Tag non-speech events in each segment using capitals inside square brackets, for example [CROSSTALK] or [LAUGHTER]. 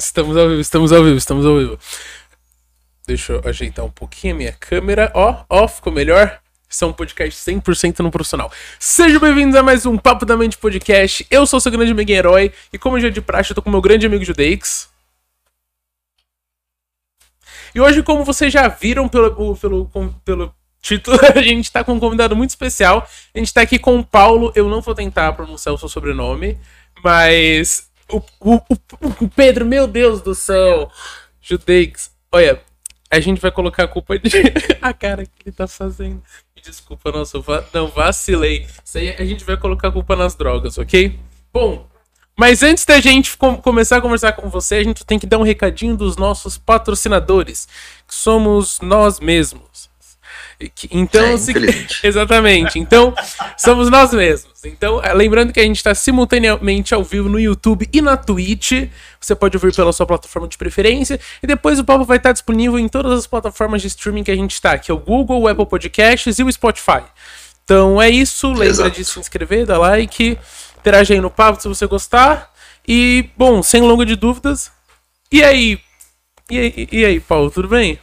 Estamos ao vivo, estamos ao vivo, estamos ao vivo. Deixa eu ajeitar um pouquinho a minha câmera. Ó, ó, ficou melhor? Isso é um podcast 100% no profissional. Sejam bem-vindos a mais um Papo da Mente Podcast. Eu sou seu grande amigo herói e como já de praxe, eu tô com meu grande amigo Judeix. E hoje, como vocês já viram pelo, pelo, pelo título, [LAUGHS] a gente tá com um convidado muito especial. A gente tá aqui com o Paulo. Eu não vou tentar pronunciar o seu sobrenome, mas o, o, o, o Pedro, meu Deus do céu. Judeix, olha, a gente vai colocar a culpa de. [LAUGHS] a cara que ele tá fazendo. Desculpa, nossa, va... não vacilei. Isso aí a gente vai colocar a culpa nas drogas, ok? Bom, mas antes da gente com começar a conversar com você, a gente tem que dar um recadinho dos nossos patrocinadores, que somos nós mesmos. Então, é, se... [LAUGHS] exatamente. Então, somos nós mesmos. Então, é, lembrando que a gente está simultaneamente ao vivo no YouTube e na Twitch. Você pode ouvir pela sua plataforma de preferência. E depois o papo vai estar disponível em todas as plataformas de streaming que a gente está, que é o Google, o Apple Podcasts e o Spotify. Então é isso. Lembra Exato. de se inscrever, dar like, interagir aí no papo se você gostar. E, bom, sem longa de dúvidas. E aí? E aí, e aí Paulo, tudo bem?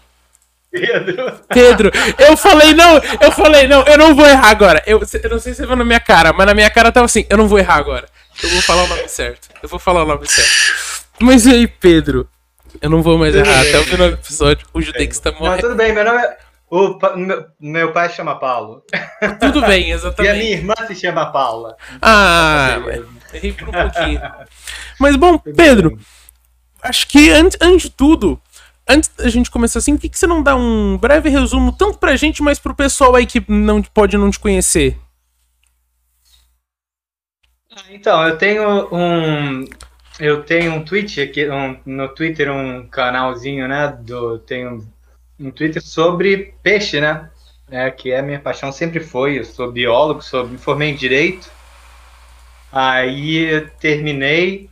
Pedro. Pedro, eu falei, não, eu falei, não, eu não vou errar agora. Eu, eu não sei se você viu na minha cara, mas na minha cara tava assim, eu não vou errar agora. Eu vou falar o nome certo. Eu vou falar o nome certo. Mas e aí, Pedro? Eu não vou mais tudo errar. Bem. Até o final do episódio, o Judex tá morrendo. Não, tudo bem, meu nome é. O, meu, meu pai chama Paulo. Tudo bem, exatamente. [LAUGHS] E a minha irmã se chama Paula. Ah, errei por um pouquinho. Mas bom, Pedro, acho que antes, antes de tudo, antes da gente começar assim, por que, que você não dá um breve resumo, tanto pra gente, mas pro pessoal aí que não pode não te conhecer? Ah, então, eu tenho um. Eu tenho um tweet aqui, um, no Twitter, um canalzinho, né? Do, tenho um Twitter sobre peixe, né? É, que é a minha paixão, sempre foi. Eu sou biólogo, sou, me formei em direito. Aí terminei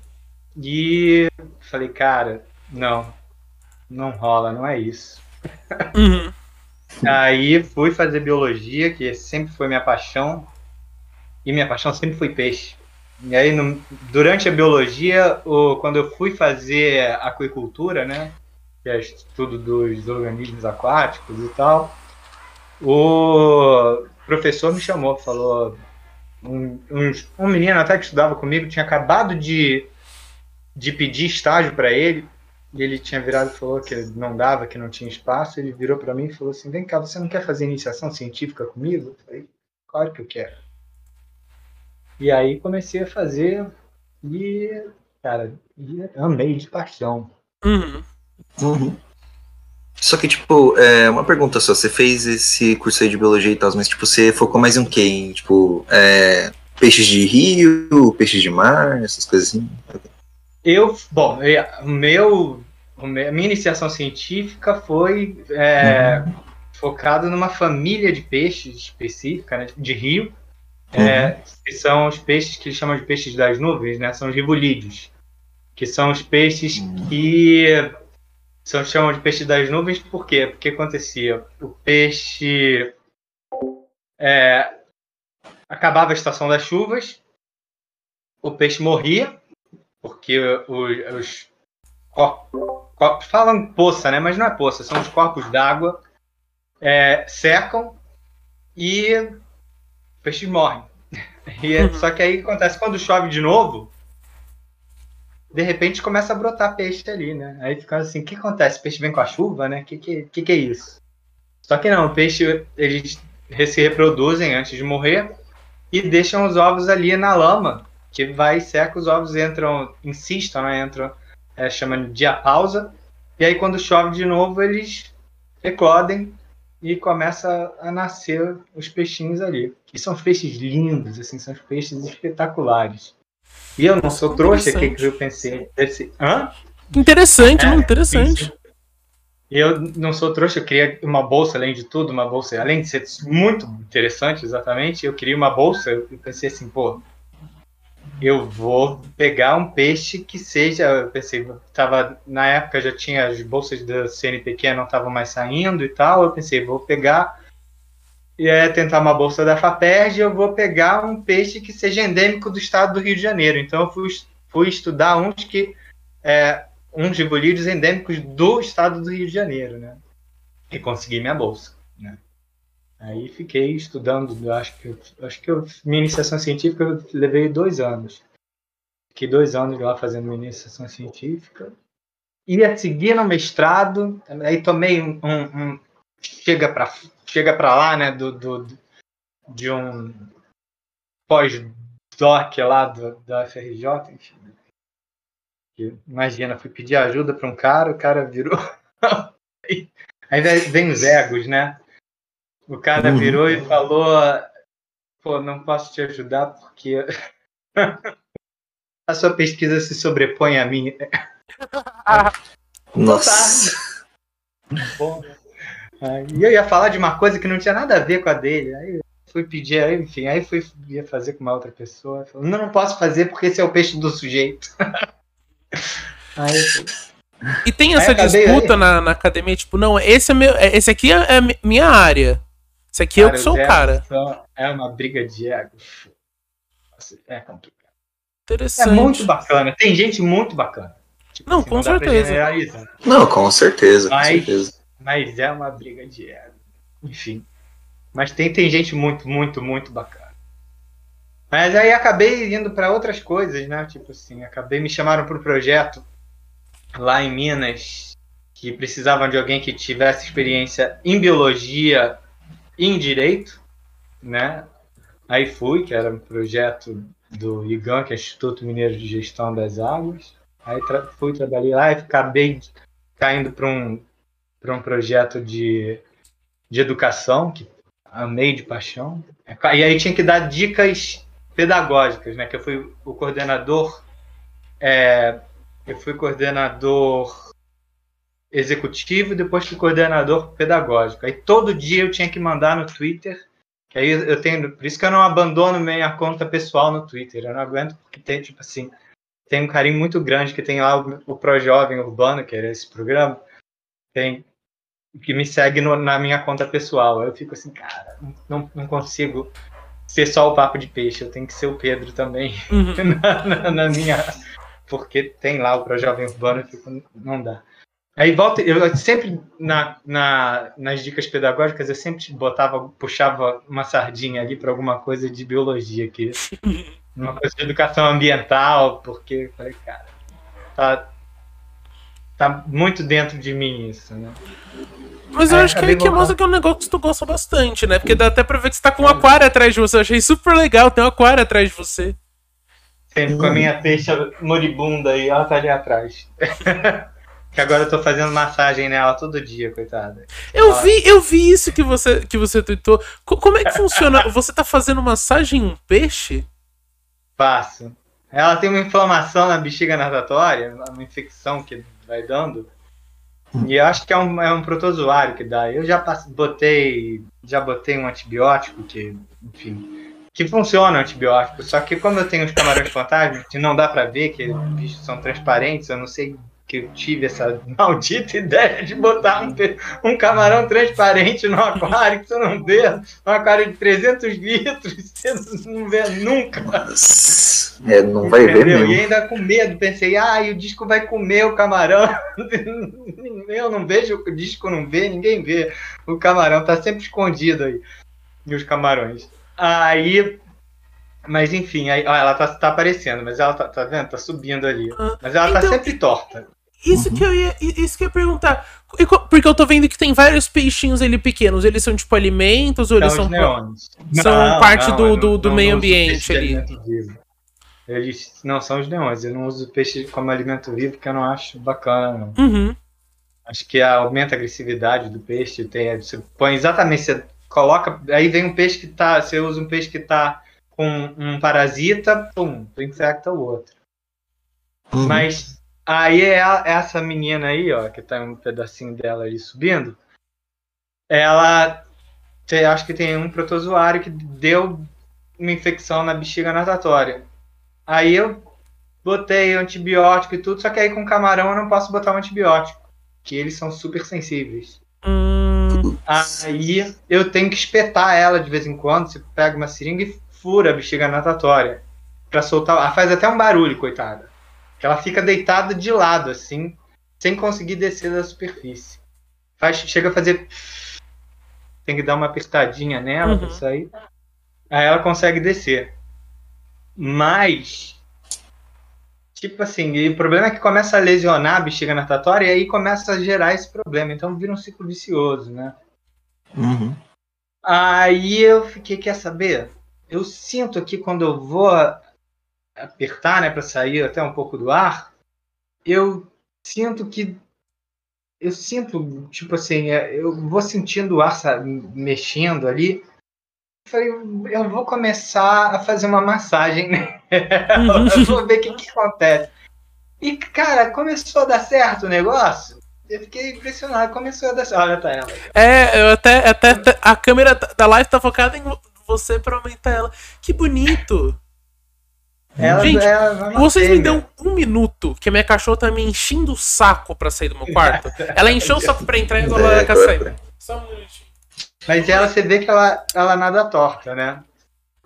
e falei, cara, não, não rola, não é isso. Uhum. [LAUGHS] Aí fui fazer biologia, que sempre foi minha paixão, e minha paixão sempre foi peixe. E aí, no, durante a biologia, o, quando eu fui fazer aquicultura, né, que é estudo dos organismos aquáticos e tal, o professor me chamou, falou, um, um, um menino até que estudava comigo tinha acabado de, de pedir estágio para ele, e ele tinha virado e falou que não dava, que não tinha espaço. Ele virou para mim e falou assim: Vem cá, você não quer fazer iniciação científica comigo? Eu falei: Claro que eu quero. E aí comecei a fazer e, cara, amei de paixão. Uhum. Uhum. Só que, tipo, é uma pergunta só. Você fez esse curso aí de biologia e tal, mas, tipo, você focou mais em um quê? Em, tipo, é, peixes de rio, peixes de mar, essas coisas assim? Eu, bom, meu, a minha iniciação científica foi é, uhum. focada numa família de peixes específica, né, de rio, é, uhum. é, que são os peixes que eles chamam de peixes das nuvens, né, são os rivulídeos, que são os peixes uhum. que são chamam de peixes das nuvens, por quê? Porque acontecia, o peixe é, acabava a estação das chuvas, o peixe morria, porque os, os falam poça, né? Mas não é poça, são os corpos d'água é, secam e peixes morrem. [LAUGHS] E é, uhum. Só que aí acontece quando chove de novo, de repente começa a brotar peixe ali, né? Aí fica assim, o que acontece? O peixe vem com a chuva, né? O que, que, que, que é isso? Só que não, o peixe, eles se reproduzem antes de morrer e deixam os ovos ali na lama que vai seca, os ovos entram, insistam, né? Entram, é, chamando de diapausa, e aí quando chove de novo, eles eclodem e começa a nascer os peixinhos ali. E são peixes lindos, assim, são peixes espetaculares. E eu não sou trouxa, o que, que eu pensei? Esse... Hã? Interessante, é, não? Interessante. Eu não sou trouxa, eu queria uma bolsa, além de tudo, uma bolsa, além de ser muito interessante, exatamente, eu queria uma bolsa, eu pensei assim, pô, eu vou pegar um peixe que seja. Eu pensei, tava, na época já tinha as bolsas da CNPq não estavam mais saindo e tal. Eu pensei, vou pegar e é tentar uma bolsa da FAPERJ, eu vou pegar um peixe que seja endêmico do estado do Rio de Janeiro. Então eu fui, fui estudar uns que é, uns gibolídeos endêmicos do estado do Rio de Janeiro, né? E consegui minha bolsa? Aí fiquei estudando, acho que, acho que eu, minha iniciação científica eu levei dois anos. Fiquei dois anos lá fazendo minha iniciação científica. Ia seguir no mestrado, aí tomei um, um, chega para chega para lá, né, do, do, de um pós-doc lá do, da FRJ, enfim. Imagina, fui pedir ajuda para um cara, o cara virou. [LAUGHS] Aí vem os egos, né? O cara uhum. virou e falou: pô, não posso te ajudar porque [LAUGHS] a sua pesquisa se sobrepõe à minha. [LAUGHS] Nossa. Bom, e eu ia falar de uma coisa que não tinha nada a ver com a dele. Aí fui pedir, enfim, aí fui ia fazer com uma outra pessoa. Falou, não, não posso fazer porque esse é o peixe do sujeito. [LAUGHS] aí, e tem essa disputa na, na, academia, tipo, não, esse é meu, é, esse aqui é, é minha área. Esse aqui cara, eu que sou o cara. É uma briga de ego. É complicado. Interessante. É muito bacana. Tem gente muito bacana. Tipo, não, assim, com não certeza. Não, com certeza, mas, com certeza. Mas é uma briga de ego. Enfim. Mas tem, tem gente muito, muito, muito bacana. Mas aí acabei indo para outras coisas, né? Tipo assim, acabei me chamaram para o projeto lá em Minas que precisavam de alguém que tivesse experiência em biologia em direito, né? Aí fui, que era um projeto do IGAN, que é Instituto Mineiro de Gestão das Águas. Aí tra fui, trabalhei lá e acabei caindo para um, um projeto de, de educação, que amei de paixão. E aí tinha que dar dicas pedagógicas, né? Que eu fui o coordenador, é, eu fui coordenador executivo e depois fui coordenador pedagógico. Aí todo dia eu tinha que mandar no Twitter. Que aí eu tenho, por isso que eu não abandono minha conta pessoal no Twitter. Eu não aguento porque tem tipo assim, tem um carinho muito grande que tem lá o, o Pro Jovem Urbano, que era esse programa. Tem que me segue no, na minha conta pessoal. Eu fico assim, cara, não, não consigo ser só o papo de peixe, eu tenho que ser o Pedro também uhum. [LAUGHS] na, na, na, minha. Porque tem lá o Pro Jovem Urbano, eu fico, não dá. Aí volta, eu sempre na, na, nas dicas pedagógicas eu sempre botava, puxava uma sardinha ali para alguma coisa de biologia aqui, uma coisa de educação ambiental, porque falei, cara, tá, tá muito dentro de mim isso, né? Mas eu é, acho que aí que mostra que é um negócio que tu gosta bastante, né? Porque dá até pra ver que você tá com um aquário atrás de você. Eu achei super legal, tem um aquário atrás de você. Sempre com a minha peixe moribunda aí, ela tá ali atrás. [LAUGHS] que agora eu tô fazendo massagem nela todo dia, coitada. Eu ela... vi, eu vi isso que você que você tweetou. Como é que funciona? [LAUGHS] você tá fazendo massagem em um peixe? Faço. Ela tem uma inflamação na bexiga natatória, uma infecção que vai dando. E eu acho que é um, é um protozoário que dá. Eu já passei, botei, já botei um antibiótico que, enfim, que funciona o antibiótico. Só que como eu tenho os camarões fantasmas, que não dá para ver, que os bichos são transparentes, eu não sei que eu tive essa [LAUGHS] maldita ideia de botar um, um camarão transparente no aquário que você não vê, um aquário de 300 litros, [LAUGHS] você não vê nunca. É, não vai Entendeu? ver mesmo. E ainda com medo, pensei, ah, e o disco vai comer o camarão. [LAUGHS] Eu não vejo, o disco não vê, ninguém vê. O camarão tá sempre escondido aí. E os camarões. Aí mas enfim, aí, ó, ela tá, tá aparecendo, mas ela tá, tá vendo? Tá subindo ali. Ah, mas ela tá então, tá sempre torta. Isso uhum. que eu ia, isso que eu ia perguntar. Porque eu tô vendo que tem vários peixinhos ali pequenos. Eles são tipo alimentos ou eles são. São não, parte não, do, do, do não, meio ambiente ali. Eles não são os neões. Eu não uso peixe como alimento vivo porque eu não acho bacana. Uhum. Acho que aumenta a agressividade do peixe. Tem, você põe exatamente, você coloca. Aí vem um peixe que tá. Você usa um peixe que tá com um parasita, pum, tu infecta o outro. Uhum. Mas aí é essa menina aí, ó, que tá um pedacinho dela ali subindo, ela acho que tem um protozoário que deu uma infecção na bexiga natatória. Aí eu botei antibiótico e tudo, só que aí com camarão eu não posso botar um antibiótico, que eles são super sensíveis. Hum. Aí eu tenho que espetar ela de vez em quando, você pega uma seringa e fura a bexiga natatória para soltar. Ela faz até um barulho, coitada. Que ela fica deitada de lado, assim. sem conseguir descer da superfície. Faz, chega a fazer. Tem que dar uma apertadinha nela Uhum. pra sair. Aí ela consegue descer. Mas. Tipo assim, e o problema é que começa a lesionar a bexiga natatória e aí começa a gerar esse problema. Então vira um ciclo vicioso, né? Uhum. Aí eu fiquei, quer saber? Eu sinto aqui quando eu vou apertar, né, para sair até um pouco do ar, eu sinto que eu sinto, tipo assim, é, eu vou sentindo o ar sabe, mexendo ali. Eu Falei, eu vou começar a fazer uma massagem, né? [LAUGHS] eu vou ver o que, que acontece. E, cara, começou a dar certo o negócio. Eu fiquei impressionado, começou a dar certo. Olha, tá ela. É, eu até, até a câmera da live tá focada em você pra aumentar ela. Que bonito! Ela, Gente, ela é Vocês me dão um minuto que a minha cachorra tá me enchendo o saco pra sair do meu quarto. Ela encheu o saco pra entrar e agora ela É, quer sair. Só um minutinho. Mas ela, você vê que ela, ela nada torta, né?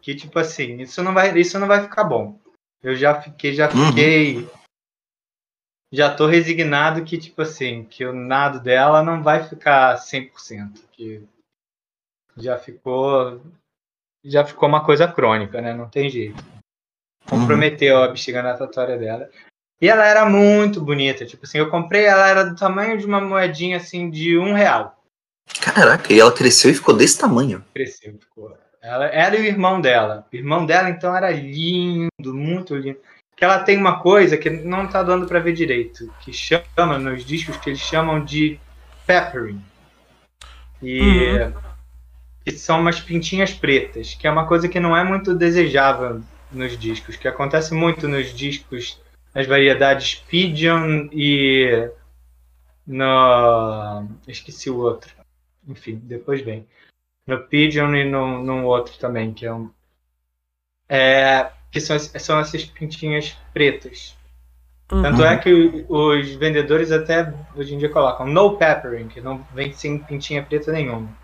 Que tipo assim, isso não vai, isso não vai ficar bom. Eu já fiquei, já Uhum. fiquei, já tô resignado que tipo assim, que o nado dela não vai ficar 100%, que já ficou, já ficou uma coisa crônica, né? Não tem jeito. Uhum. Comprometeu a bexiga natatória dela. E ela era muito bonita, tipo assim, eu comprei, ela era do tamanho de uma moedinha assim de um real. Caraca, e ela cresceu e ficou desse tamanho. cresceu, ficou. Ela era o irmão dela. O irmão dela, então, era lindo, muito lindo. Que ela tem uma coisa que não tá dando para ver direito, que chama nos discos que eles chamam de peppering. E que são umas pintinhas pretas, que é uma coisa que não é muito desejável nos discos, que acontece muito nos discos, nas variedades Pigeon e no esqueci o outro. Enfim, depois vem no Pigeon e no, num outro também, que é um. É, que são, são essas pintinhas pretas. Tanto Uhum. é que os vendedores até hoje em dia colocam no peppering, que não vem sem pintinha preta nenhuma.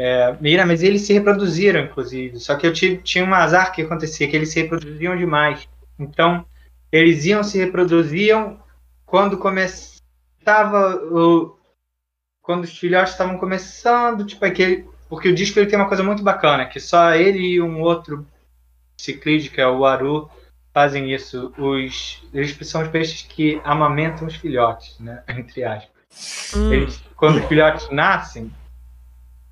É, mas eles se reproduziram, inclusive. Só que eu tive, tinha um azar que acontecia, que eles se reproduziam demais. Então, eles iam se reproduziam quando começava o, quando os filhotes estavam começando, tipo aquele, porque o disco ele tem uma coisa muito bacana, que só ele e um outro ciclide, que é o Aru, fazem isso. Os eles são os peixes que amamentam os filhotes, né, [LAUGHS] entre aspas. Hum, Eles, quando os filhotes nascem,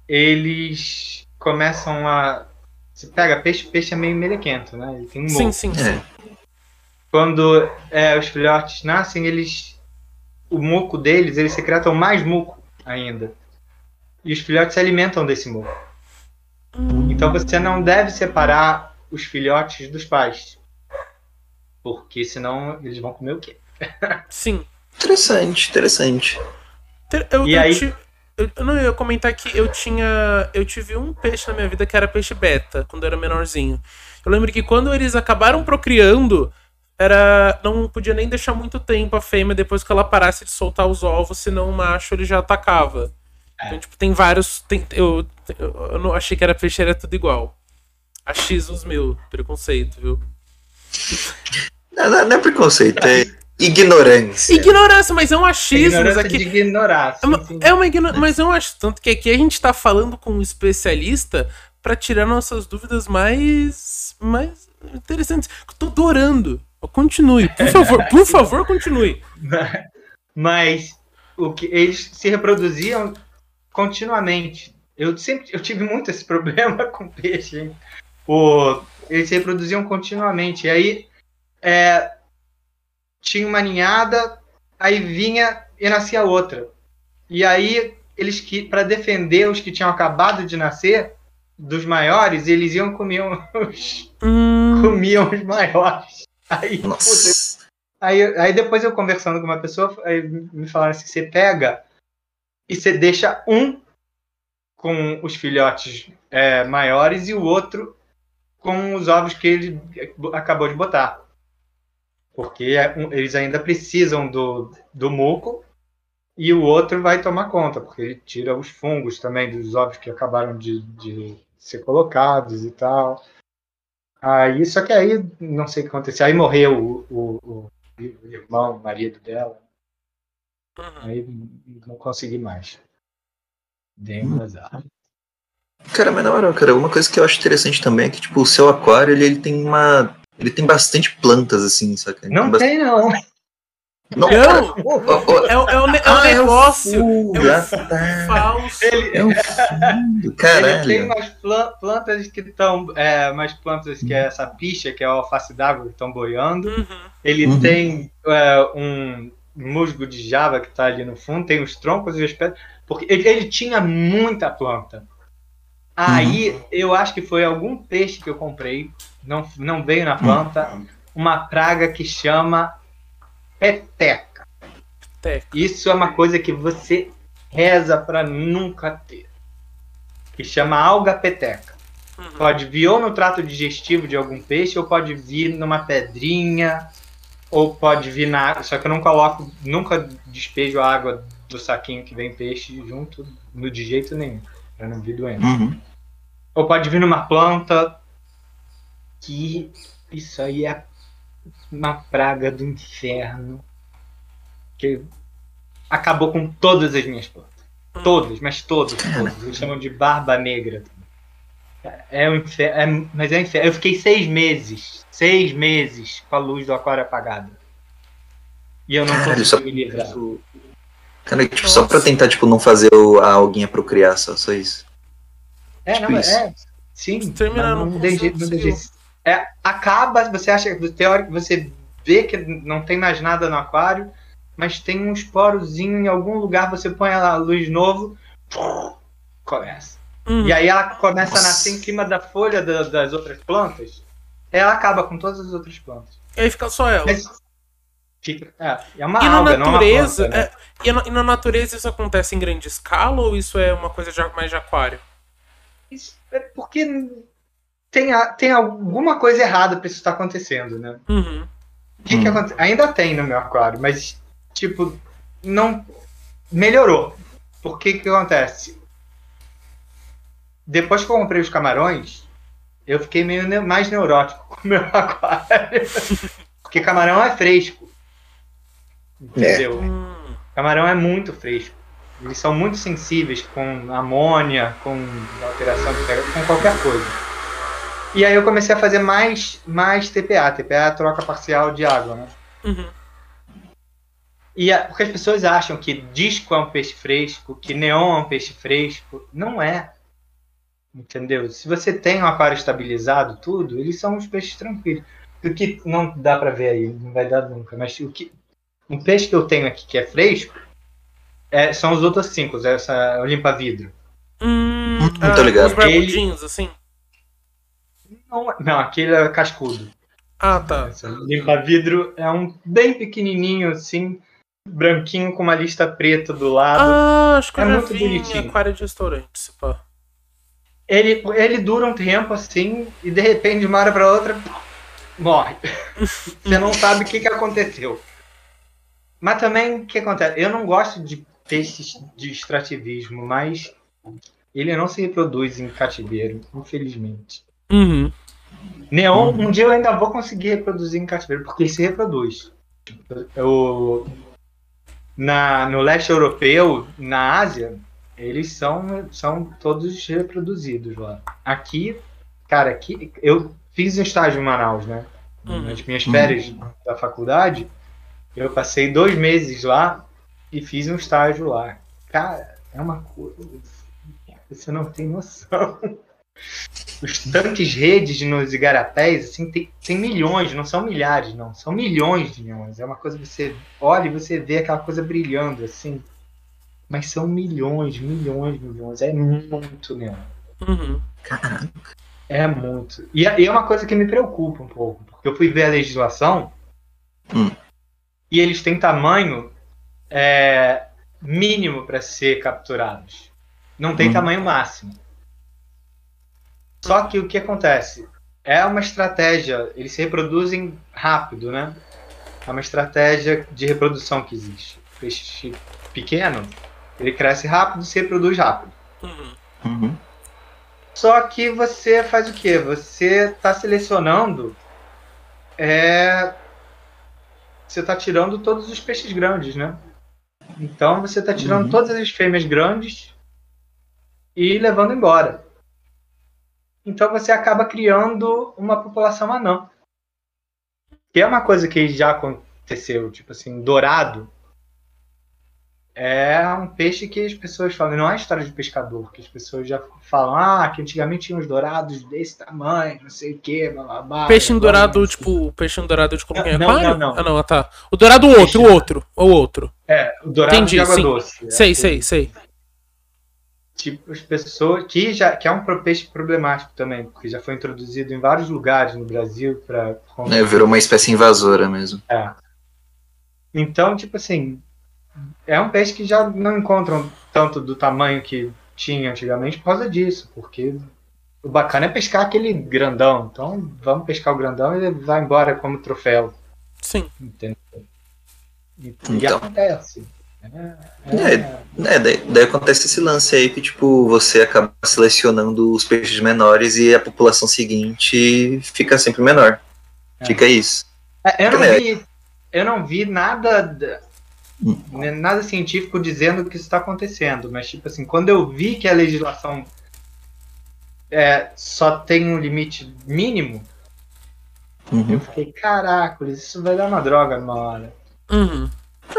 eles começam a você pega peixe, peixe é meio melequento, né? Ele tem um sim, moco sim, É. sim. quando é, os filhotes nascem, eles o muco deles, eles secretam mais muco ainda. E os filhotes se alimentam desse muco. Hum, Então você não deve separar os filhotes dos pais. Porque senão eles vão comer o quê? [LAUGHS] sim. Interessante, interessante. Ter- Eu, E eu aí- ti- eu- eu não ia comentar que eu tinha. Eu tive um peixe na minha vida que era peixe beta, quando eu era menorzinho. Eu lembro que quando eles acabaram procriando, era. Não podia nem deixar muito tempo a fêmea depois que ela parasse de soltar os ovos, senão o macho ele já atacava. Então, tipo, tem vários. Tem, eu, eu, eu não achei que era peixe, era tudo igual. Achismos meu, preconceito, viu? Não, não- não é preconceito, é ignorância. Ignorância, mas é um achismo. Ignorância Aqui, de ignorar. É uma, é uma ignorância, mas eu acho tanto que aqui a gente tá falando com um especialista pra tirar nossas dúvidas mais mais interessantes. Tô adorando. Continue, por favor, [LAUGHS] por favor, continue. Mas o que eles se reproduziam continuamente. Eu sempre eu tive muito esse [LAUGHS] problema com peixe. hein? O, eles se reproduziam continuamente. E aí é, tinha uma ninhada, aí vinha e nascia outra. E aí eles que para defender os que tinham acabado de nascer dos maiores, eles iam comer os Hum, comiam os maiores. Aí. Aí, aí depois eu conversando com uma pessoa, aí me falaram assim, você pega e você deixa um com os filhotes é, maiores e o outro com os ovos que ele acabou de botar. Porque é eles ainda precisam do, do muco e o outro vai tomar conta, porque ele tira os fungos também dos ovos que acabaram de, de ser colocados e tal. Aí, só que aí, não sei o que aconteceu. Aí morreu o, o, o, irmão, o marido dela. Aí não consegui mais. Dei um azar. Cara, mas na hora, cara, uma coisa que eu acho interessante também é que, tipo, o seu aquário, ele, ele tem uma. Ele tem bastante plantas, assim, saca? Ele Não bastante- tem, não. Não, Não! Ó, É, o- é o, é o ah, negócio fundo, é o ah, tá. falso. Ele, É um fundo, [LAUGHS] ele tem caralho. umas plan- plantas que estão. É, umas plantas que é essa picha, que é a alface d'água, que estão boiando. Uhum. Ele Uhum. tem é, um musgo de java que tá ali no fundo, tem os troncos e as pedras. Porque ele, ele tinha muita planta. Aí eu acho que foi algum peixe que eu comprei, não, não veio na planta, uma praga que chama peteca. Teca. Isso é uma coisa que você reza para nunca ter. Que chama alga peteca. Uhum. Pode vir ou no trato digestivo de algum peixe, ou pode vir numa pedrinha, ou pode vir na água. Só que eu não coloco, nunca despejo a água do saquinho que vem peixe junto, no de jeito nenhum, pra não vir doença. Uhum. Ou pode vir numa planta, que isso aí é uma praga do inferno, que acabou com todas as minhas plantas. Todas, mas todas, [LAUGHS] todas. Eles chamam de barba negra. É um inferno, é- mas é um inferno. Eu fiquei seis meses, seis meses com a luz do aquário apagada. E eu não Caralho, consegui só- me livrar. Cara, tipo, só pra tentar, tipo, não fazer o, a alguinha procriar, só, só isso. É, Tipo não, isso. é. Sim, não não não. É, acaba, você acha que teórico, você vê que não tem mais nada no aquário, mas tem um esporozinho em algum lugar, você põe a luz novo, começa. Uhum. E aí ela começa a Nossa. nascer em cima da folha da- das outras plantas, ela acaba com todas as outras plantas. E aí fica só ela. Mas fica, é, é uma E na alga, não uma natureza, planta, né? é, e, na, e na natureza isso acontece em grande escala ou isso é uma coisa de, mais de aquário? Isso é porque tem, a- tem alguma coisa errada para isso estar acontecendo, né? Uhum. O que, que Hum. acontece? Ainda tem no meu aquário, mas, tipo, não melhorou. Por que que acontece? Depois que eu comprei os camarões, eu fiquei meio ne- mais neurótico com o meu [LAUGHS] aquário. Porque camarão é fresco. Entendeu? Hum. Camarão é muito fresco. Eles são muito sensíveis com amônia, com alteração de pH, com qualquer coisa. E aí eu comecei a fazer mais, mais TPA. TPA é a troca parcial de água, né? Uhum. E a- porque as pessoas acham que disco é um peixe fresco, que neon é um peixe fresco. Não é. Entendeu? Se você tem um aquário estabilizado, tudo, eles são uns peixes tranquilos. O que não dá pra ver aí, não vai dar nunca. Mas o que. Um peixe que eu tenho aqui que é fresco é- são os outros cinco, essa limpa-vidro. Hum, Hum, tô ligado. Os barbudinhos, assim. Não, não, aquele é cascudo. Ah, tá. Essa Limpa-vidro é um bem pequenininho, assim, branquinho com uma lista preta do lado. Ah, acho que É eu muito vi em bonitinho. aquário de restaurante, se pá. Ele, ele dura um tempo assim e de repente, de uma hora para outra, morre. [LAUGHS] Você não sabe o que, que aconteceu. Mas também o que acontece? Eu não gosto de peixes de extrativismo, mas ele não se reproduz em cativeiro, infelizmente. Uhum. Neon, um dia eu ainda vou conseguir reproduzir em cativeiro, porque ele se reproduz. Eu, na, no leste europeu, na Ásia, eles são, são todos reproduzidos lá. Aqui, cara, aqui eu fiz um estágio em Manaus, né? Uhum. Nas minhas férias da faculdade, eu passei dois meses lá e fiz um estágio lá. Cara, é uma coisa. Você não tem noção. [LAUGHS] Os tanques redes nos igarapés, assim, tem, tem milhões, não são milhares, não. São milhões de neons. É uma coisa que você olha e você vê aquela coisa brilhando, assim. Mas são milhões, milhões, milhões. É muito neon. Uhum. Caraca. É muito. E é e é uma coisa que me preocupa um pouco, porque eu fui ver a legislação Hum. e eles têm tamanho é, mínimo para ser capturados. Não tem Hum. tamanho máximo. Só que o que acontece? É uma estratégia, eles se reproduzem rápido, né? É uma estratégia de reprodução que existe. O peixe pequeno, ele cresce rápido, se reproduz rápido. Uhum. Uhum. Só que você faz o quê? Você está selecionando. É, você tá tirando todos os peixes grandes, né? Então você tá tirando Uhum. todas as fêmeas grandes e levando embora. Então você acaba criando uma população anã. Que é uma coisa que já aconteceu, tipo assim, dourado. É um peixe que as pessoas falam, não é história de pescador, que as pessoas já falam, ah, que antigamente tinha uns dourados desse tamanho, não sei o que, blá blá blá. Peixinho Agora dourado, não- tipo, peixinho dourado de em Não, não, aquário? não, não. Ah, não, tá. O dourado, o outro, o outro, o outro. É, o dourado Entendi, de água sim. doce. É Sei, aquele- sei, sei. Tipo as pessoas que já que é um peixe problemático também, porque já foi introduzido em vários lugares no Brasil para É, virou uma espécie invasora mesmo. Então, tipo assim, é um peixe que já não encontram tanto do tamanho que tinha antigamente por causa disso, porque o bacana é pescar aquele grandão. Então, vamos pescar o grandão e ele vai embora como troféu, Sim. entendeu? E, e Então. acontece. É, É, daí, daí acontece esse lance aí que, tipo, você acaba selecionando os peixes menores e a população seguinte fica sempre menor. É. Fica isso. É, Eu não vi, eu não vi nada, da- Hum. né, nada científico dizendo que isso está acontecendo, mas tipo assim, quando eu vi que a legislação é, só tem um limite mínimo, eu Uhum. fiquei, caraca, isso vai dar uma droga numa hora. Uhum.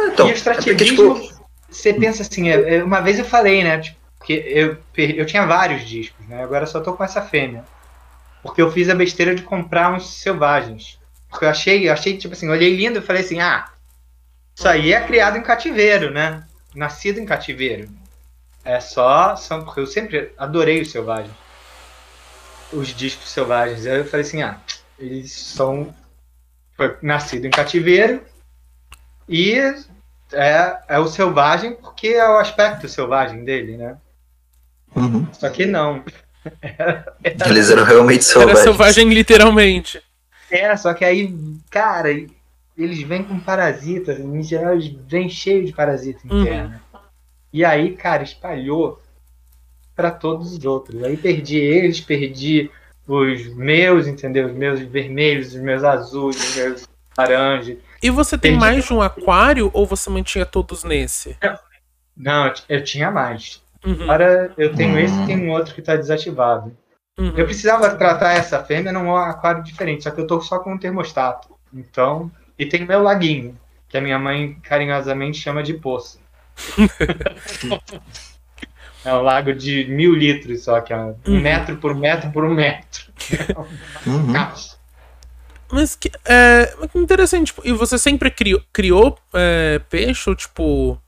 Então, e o é porque, tipo, você pensa assim, é- é, uma vez eu falei, né, tipo, que eu, eu tinha vários discos, né, agora só tô com essa fêmea, porque eu fiz a besteira de comprar uns selvagens. Porque eu achei, eu achei, tipo assim, olhei lindo e falei assim, ah, isso aí é criado em cativeiro, né? Nascido em cativeiro. É só, são, porque eu sempre adorei os selvagens. Os discos selvagens. Aí eu falei assim, ah, eles são foi nascido em cativeiro e é, é o selvagem porque é o aspecto selvagem dele, né? uhum. Só que não. [LAUGHS] eles eram realmente Era selvagens. selvagem literalmente. É, só que aí, cara, eles vêm com parasitas, em geral eles vêm cheios de parasita Uhum. interna. E aí, cara, espalhou pra todos os outros. Aí perdi eles, perdi os meus, entendeu? Os meus vermelhos, os meus azuis, os meus laranjas. E você tem Entendi. mais de um aquário ou você mantinha todos nesse? Não, eu tinha mais. Uhum. Agora eu tenho Hum. esse e tem um outro que tá desativado. uhum. Eu precisava tratar essa fêmea num aquário diferente, só que eu tô só com um termostato. Então, e tem meu laguinho, que a minha mãe carinhosamente chama de poço. [LAUGHS] é um lago de mil litros só, que é um Uhum. metro por metro por um metro. Uhum. Mas que, é, que interessante. tipo, E você sempre criou, criou é, peixe ou, tipo...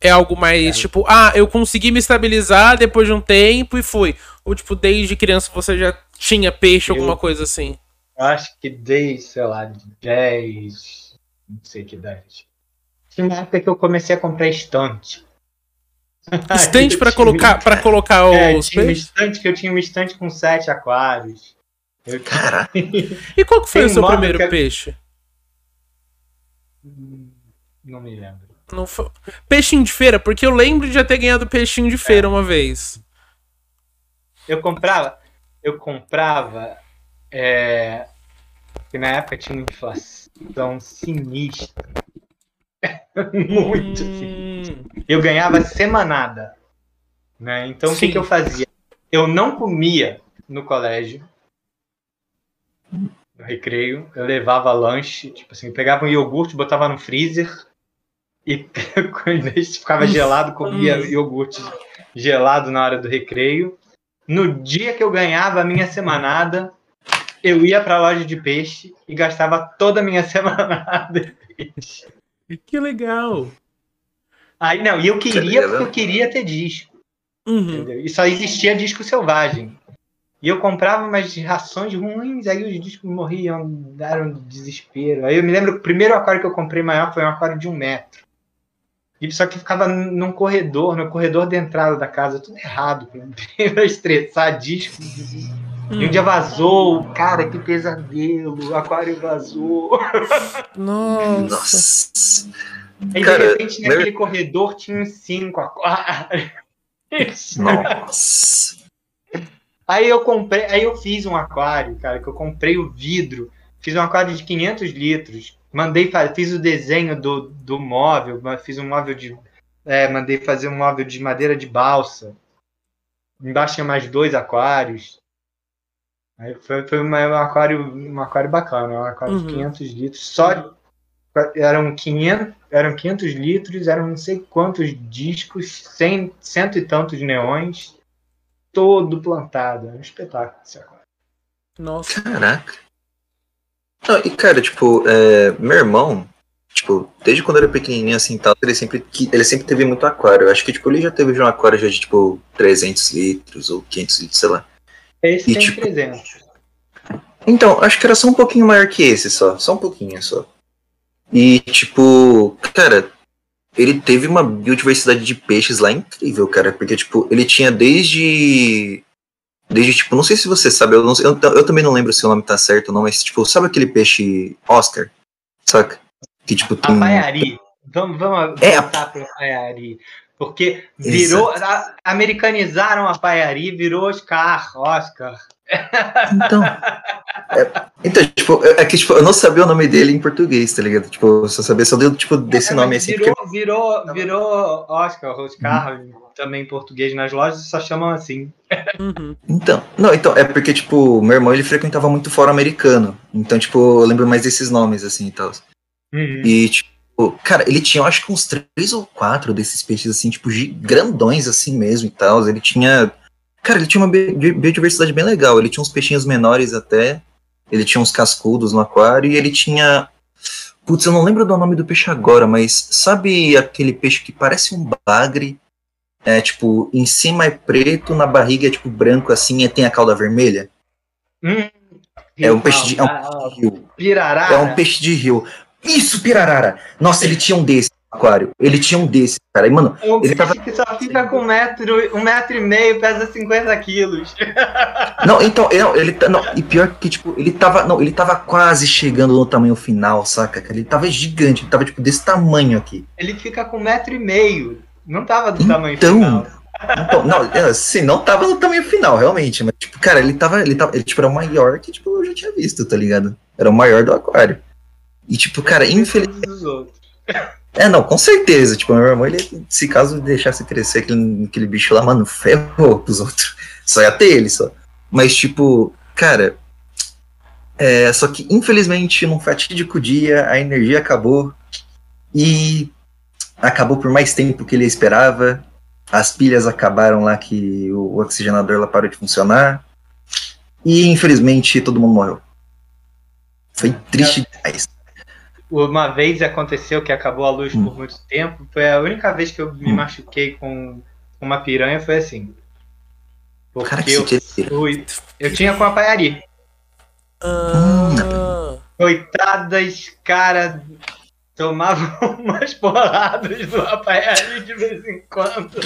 É algo mais, tipo... Ah, eu consegui me estabilizar depois de um tempo e fui. Ou, tipo, desde criança você já tinha peixe, Eu- alguma coisa assim? Acho que desde, sei lá, de 10, não sei que idade. Tinha uma época que eu comecei a comprar estante. Estante [LAUGHS] tinha- colocar, pra colocar [LAUGHS] É, os tinha peixes? estante que eu tinha uma estante com sete aquários. Eu Caraca. E qual que foi Tem o seu modo primeiro que é- peixe? Não me lembro. Não foi... Peixinho de feira, porque eu lembro de já ter ganhado peixinho de feira uma vez. Eu comprava, eu comprava, é, que na época tinha uma inflação sinistra. [LAUGHS] Muito. Hum, Eu ganhava semanada, né? Então o que, que eu fazia? Eu não comia no colégio, no recreio, eu levava lanche, tipo assim, pegava um iogurte, botava no freezer e [LAUGHS] quando ele ficava gelado, comia iogurte gelado na hora do recreio. No dia que eu ganhava a minha semanada, eu ia pra loja de peixe e gastava toda a minha [LAUGHS] semanada em peixe. que legal. Aí não, e eu queria Beleza. porque eu queria ter disco. Uhum. Entendeu? E só existia disco selvagem. E eu comprava umas rações ruins, aí os discos morriam, daram desespero. Aí eu me lembro que o primeiro aquário que eu comprei maior foi um aquário de um metro. E só que ficava num corredor, no corredor de entrada da casa, tudo errado, pra [LAUGHS] estressar disco. E um dia vazou, cara, que pesadelo, o aquário vazou. Nossa. [LAUGHS] Nossa. Aí Cara, de repente meu- naquele corredor tinha uns cinco aquários. Nossa. [LAUGHS] Aí eu comprei, aí eu fiz um aquário, cara, que eu comprei o vidro, fiz um aquário de 500 litros, Mandei, fiz o desenho do, do móvel, fiz um móvel de. é, mandei fazer um móvel de madeira de balsa. Embaixo tinha mais dois aquários. Aí foi, foi um, aquário, um aquário bacana, um aquário Uhum. de 500 litros. Só eram 500, eram 500 litros, eram não sei quantos discos, cem, cento e tantos neões, todo plantado. Era um espetáculo esse aquário. Nossa. Caraca. Não, e cara, tipo, é, meu irmão, tipo, desde quando era pequenininho assim e tal, ele sempre, que- ele sempre teve muito aquário. Eu acho que, tipo, ele já teve já um aquário já de, tipo, 300 litros ou 500 litros, sei lá. Esse E, tem tipo, 300. Então, acho que era só um pouquinho maior que esse só, só um pouquinho só. E, tipo, cara, ele teve uma biodiversidade de peixes lá incrível, cara, porque, tipo, ele tinha desde. Desde, tipo, não sei se você sabe, eu, não eu, eu também não lembro se o nome tá certo ou não, mas, tipo, sabe aquele peixe Oscar? Saca? Que, tipo, tem. A. Vamos, vamos É, voltar a paiari. Porque virou. a- americanizaram a paiari, virou Oscar, Oscar. Então. é- então, tipo, é que, tipo, eu não sabia o nome dele em português, tá ligado? Tipo, eu só sabia só deu, tipo, desse É, nome assim, virou, porque. virou, virou Oscar, Oscar, também em português nas lojas, só chamam assim. Uhum. Então, não, então, é porque, tipo, meu irmão ele frequentava muito fora americano. Então, tipo, eu lembro mais desses nomes, assim e tal. Uhum. E, tipo, cara, ele tinha, eu acho que uns três ou quatro desses peixes, assim, tipo, grandões, assim mesmo e tal. Ele tinha. Cara, ele tinha uma bi- bi- biodiversidade bem legal. Ele tinha uns peixinhos menores até. Ele tinha uns cascudos no aquário e ele tinha. Putz, eu não lembro do nome do peixe agora, mas sabe aquele peixe que parece um bagre? É, tipo, em cima é preto, na barriga é tipo branco assim e tem a cauda vermelha? Hum. É um peixe de. É um Ah, peixe de rio. Pirarara. É um peixe de rio. Isso, pirarara! Nossa, ele tinha um desse aquário. Ele tinha um desse, cara. E, mano, um ele tava- que só fica com um metro, um metro e meio, pesa 50 quilos. [LAUGHS] Não, então, não, ele tá. Não, e pior que, tipo, ele tava. Não, ele tava quase chegando no tamanho final, saca? Ele tava gigante, ele tava, tipo, desse tamanho aqui. Ele fica com um metro e meio. Não tava do Então, tamanho final. Então, não, é, assim, não tava no tamanho final, realmente. Mas, tipo, cara, ele tava. Ele tava. Ele, tipo, era o maior que, tipo, eu já tinha visto, tá ligado? Era o maior do aquário. E, tipo, cara, infelizmente. [LAUGHS] É, não, com certeza. Tipo, meu irmão, ele, se caso deixasse crescer aquele, aquele bicho lá, mano, ferrou pros outros. Só ia ter ele, só. Mas, tipo, cara. É, só que, infelizmente, num fatídico dia, a energia acabou. E acabou por mais tempo que ele esperava. As pilhas acabaram lá que o oxigenador lá parou de funcionar. E, infelizmente, todo mundo morreu. Foi triste demais. Uma vez aconteceu que acabou a luz Hum. por muito tempo. Foi a única vez que eu me Hum. machuquei com uma piranha, foi assim. Porque Cara, que eu sentido. fui. Eu tinha com a paiari. Ah, Coitadas, cara, tomavam [LAUGHS] umas porradas do apaiari de vez em quando.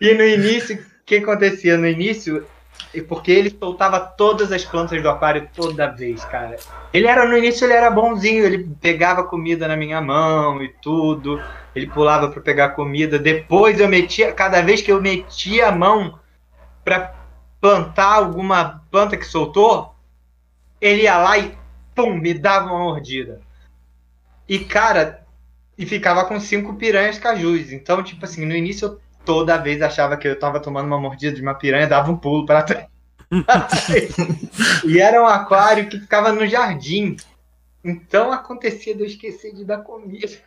E no início, o que acontecia? No início, e porque ele soltava todas as plantas do aquário toda vez, cara. Ele era, no início, ele era bonzinho, ele pegava comida na minha mão e tudo. Ele pulava para pegar comida. Depois eu metia, cada vez que eu metia a mão para plantar alguma planta que soltou, ele ia lá e pum, me dava uma mordida. E, cara, e ficava com cinco piranhas cajus. Então, tipo assim, no início eu toda vez achava que eu tava tomando uma mordida de uma piranha, dava um pulo para trás. e era um aquário que ficava no jardim. Então acontecia de eu esquecer de dar comida.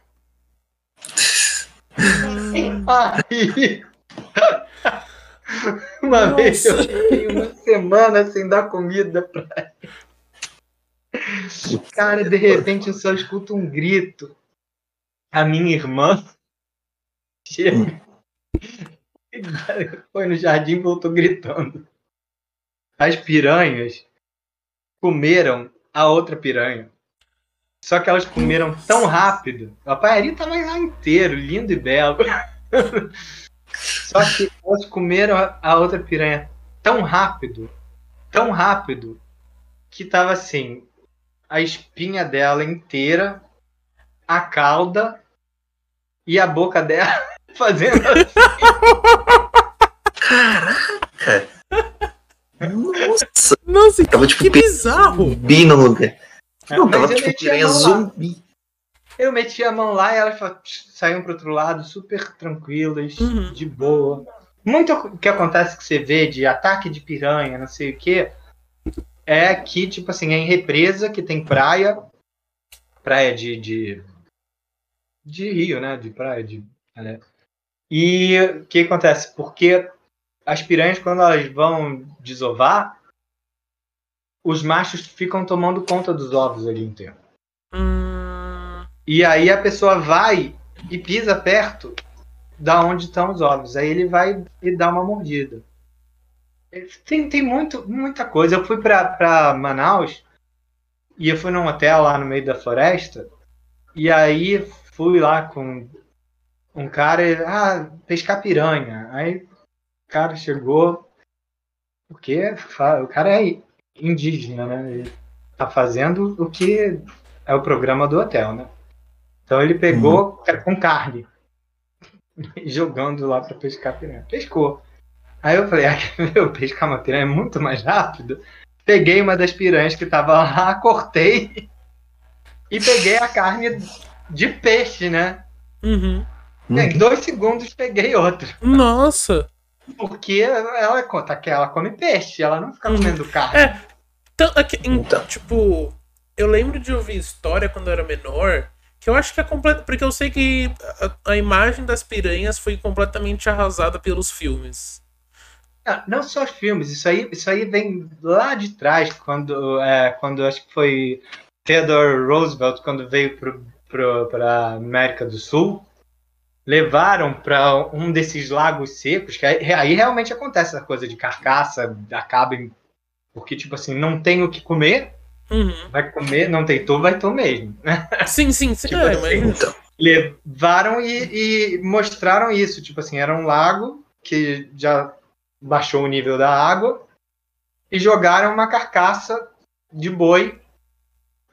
Aí, uma Nossa. vez eu fiquei uma semana sem dar comida pra Cara, de repente eu só escuto um grito. A minha irmã chega. [LAUGHS] Foi no jardim e voltou gritando. As piranhas comeram a outra piranha. Só que elas comeram tão rápido. O paiari tava lá inteiro, lindo e belo. [LAUGHS] Só que elas comeram a outra piranha tão rápido, tão rápido, que tava assim, a espinha dela inteira, a cauda e a boca dela fazendo assim. Caraca! Nossa, [LAUGHS] nossa, tava que, tipo que bizarro. zumbi no lugar. Não, Mas tava eu tipo meti a piranha mão lá. zumbi. Eu meti a mão lá e elas saíam pro outro lado, super tranquilas, Uhum. de boa. Muito o que acontece que você vê de ataque de piranha, não sei o quê, é que, tipo assim, é em represa que tem praia, praia de, de, de rio, né? De praia, de. né? E o que acontece? Porque as piranhas, quando elas vão desovar, os machos ficam tomando conta dos ovos ali tempo. Hum, E aí a pessoa vai e pisa perto da onde estão os ovos. Aí ele vai e dá uma mordida. Tem, tem muito, muita coisa. Eu fui pra Manaus e eu fui num hotel lá no meio da floresta. E aí fui lá com um cara, ah, pescar piranha. Aí o cara chegou. Fa- O cara é indígena, né? Ele tá fazendo o que é o programa do hotel, né? Então ele pegou com carne, [LAUGHS] jogando lá para pescar piranha. Pescou. Aí eu falei, ah, [LAUGHS] meu, pescar uma piranha é muito mais rápido. Peguei uma das piranhas que tava lá, [LAUGHS] cortei e peguei a carne de peixe, né? uhum. Em dois segundos peguei outra. Nossa. Porque ela conta que ela come peixe, ela não fica Uhum. comendo carne. É. Então, aqui, em- Então. tipo, eu lembro de ouvir história quando eu era menor, que eu acho que é completo, porque eu sei que a, a imagem das piranhas foi completamente arrasada pelos filmes. Ah, não só os filmes, isso aí, isso aí vem lá de trás, quando, é, quando acho que foi Theodore Roosevelt, quando veio para a América do Sul, levaram para um desses lagos secos, que aí, aí realmente acontece essa coisa de carcaça, acaba em, porque, tipo assim, não tem o que comer, Uhum. vai comer, não tem tu, vai tu mesmo. [LAUGHS] Sim, sim, sim. Tipo é, assim, mas- Então. levaram e, e mostraram isso. Tipo assim, era um lago que já baixou o nível da água e jogaram uma carcaça de boi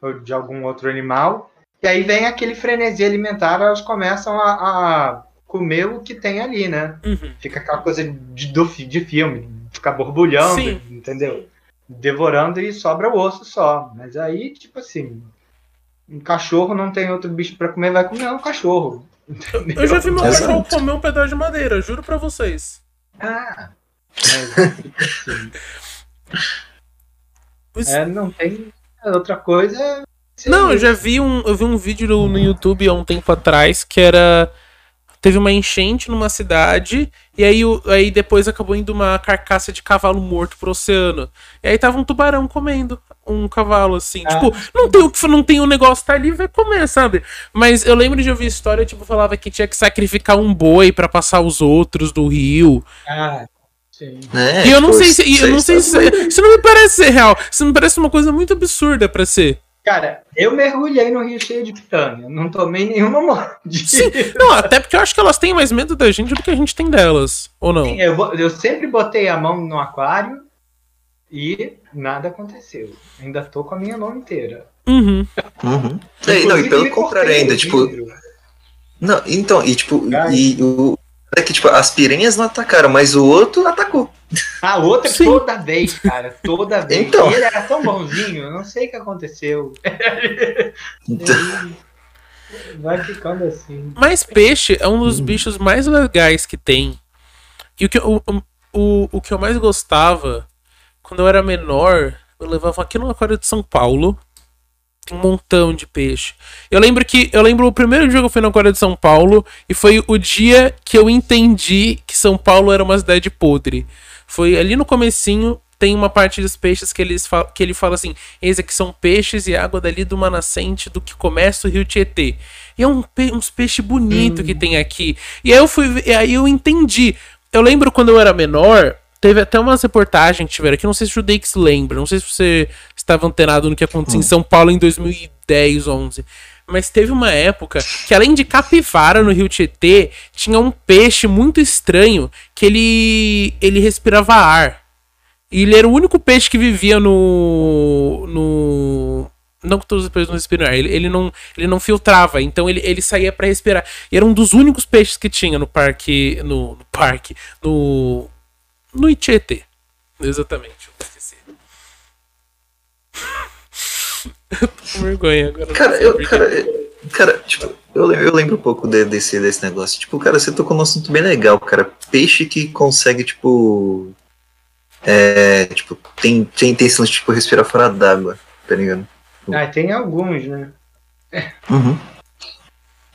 ou de algum outro animal. E aí vem aquele frenesi alimentar, elas começam a, a comer o que tem ali, né? Uhum. Fica aquela coisa de, do, de filme, ficar borbulhando, Sim. entendeu? Devorando e sobra o osso só. Mas aí, tipo assim, um cachorro não tem outro bicho pra comer, vai comer um cachorro. Eu já vi meu Exato. cachorro comer um pedaço de madeira, juro pra vocês. Ah, mas, tipo assim, [LAUGHS] é, não tem outra coisa. Não, eu já vi um, eu vi um vídeo no, no YouTube há um tempo atrás que era teve uma enchente numa cidade e aí, aí depois acabou indo uma carcaça de cavalo morto pro oceano. E aí tava um tubarão comendo um cavalo assim, Ah. tipo, não tem o que não tem o negócio tá ali, vai comer, sabe? Mas eu lembro de ouvir história, tipo, falava que tinha que sacrificar um boi pra passar os outros do rio. Ah, sim. É, e eu não tipo, sei se eu não sei se isso não me parece ser real. Isso me parece uma coisa muito absurda pra ser. Cara, eu mergulhei no rio cheio de piranha. Não tomei nenhuma [LAUGHS] mordida. Sim, não, até porque eu acho que elas têm mais medo da gente do que a gente tem delas. Ou não? Eu, bo- eu sempre botei a mão no aquário e nada aconteceu. Ainda tô com a minha mão inteira. Uhum. Uhum. É, não, e pelo contrário ainda, tipo, vidro. Não, então, e tipo, Ai. e o. É que, tipo, as piranhas não atacaram, mas o outro atacou. [LAUGHS] A outra Sim. toda vez, cara. Toda vez. Então. Ele era tão bonzinho, eu não sei o que aconteceu. Então, vai ficando assim. Mas peixe é um dos bichos mais legais que tem. E o que, eu- o, o, o que eu mais gostava, quando eu era menor, eu levava aqui no aquário de São Paulo. Tem um montão de peixe. Eu lembro que. Eu lembro o primeiro dia que eu fui no aquário de São Paulo. E foi o dia que eu entendi que São Paulo era uma cidade podre. Foi ali no comecinho. Tem uma parte dos peixes que, eles que ele fala assim: Eis aqui são peixes e água dali de uma nascente do que começa o rio Tietê. E é um pe- uns peixes bonitos que tem aqui. E aí eu fui. E aí eu entendi. Eu lembro quando eu era menor. Teve até umas reportagens que tiveram aqui. Não sei se o Deix lembra. Não sei se você estava antenado no que aconteceu em São Paulo em 2010, 11. Mas teve uma época que, além de capivara no rio Tietê, tinha um peixe muito estranho que ele, ele respirava ar. E ele era o único peixe que vivia no. no não que todos os peixes não respiram ar, ele, ele, não, ele não filtrava, então ele, ele saía pra respirar. E era um dos únicos peixes que tinha no parque. No, no parque. No. No Tietê. Exatamente, eu esqueci. Eu [LAUGHS] tô com vergonha agora. cara, eu, cara, Cara, tipo, eu, eu lembro um pouco de- desse, desse negócio. Tipo, cara, você tocou num assunto bem legal, cara. Peixe que consegue, tipo. É. Tipo, tem, tem, tem esse lance de tipo, respirar fora d'água, tá ligado? Ah, tem alguns, né? Uhum.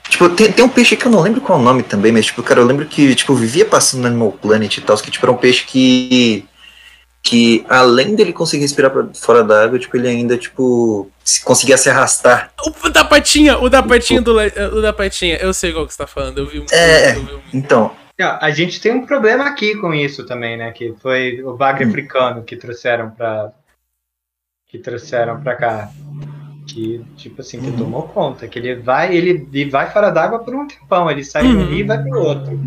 Tipo, tem, tem um peixe que eu não lembro qual é o nome também, mas, tipo, cara, eu lembro que, tipo, vivia passando no Animal Planet e tal, que, tipo, era um peixe que. Que, além dele conseguir respirar pra fora d'água, tipo, ele ainda, tipo, se conseguia se arrastar. O da patinha, o da patinha do o da patinha, eu sei qual que você tá falando, eu vi um É. eu vi um- Então, a gente tem um problema aqui com isso também, né? Que foi o bagre Hum. africano que trouxeram pra. que trouxeram pra cá. Que, tipo assim, que Uhum. tomou conta. Que ele vai, ele, ele vai fora d'água por um tempão. Ele sai de um Uhum. rio e vai pro outro.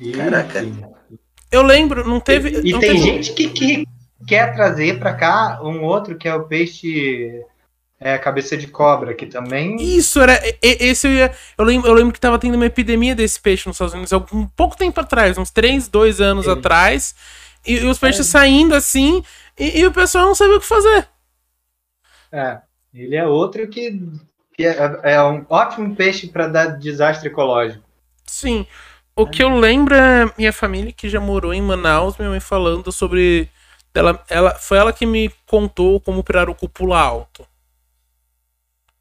E, Caraca. enfim. Eu lembro, não teve. E não tem teve- gente que, que quer trazer pra cá um outro que é o peixe é, cabeça de cobra, que também. Isso, era. Esse eu ia. Eu lembro, eu lembro que tava tendo uma epidemia desse peixe nos Estados Unidos há um pouco tempo atrás, uns 3, 2 anos Sim. atrás. E, e os peixes É. saindo assim, e, e o pessoal não sabia o que fazer. É, ele é outro que, que é, é um ótimo peixe para dar desastre ecológico. Sim. O que eu lembro é minha família que já morou em Manaus, minha mãe falando sobre. Ela, ela, foi ela que me contou como o pirarucu pula alto.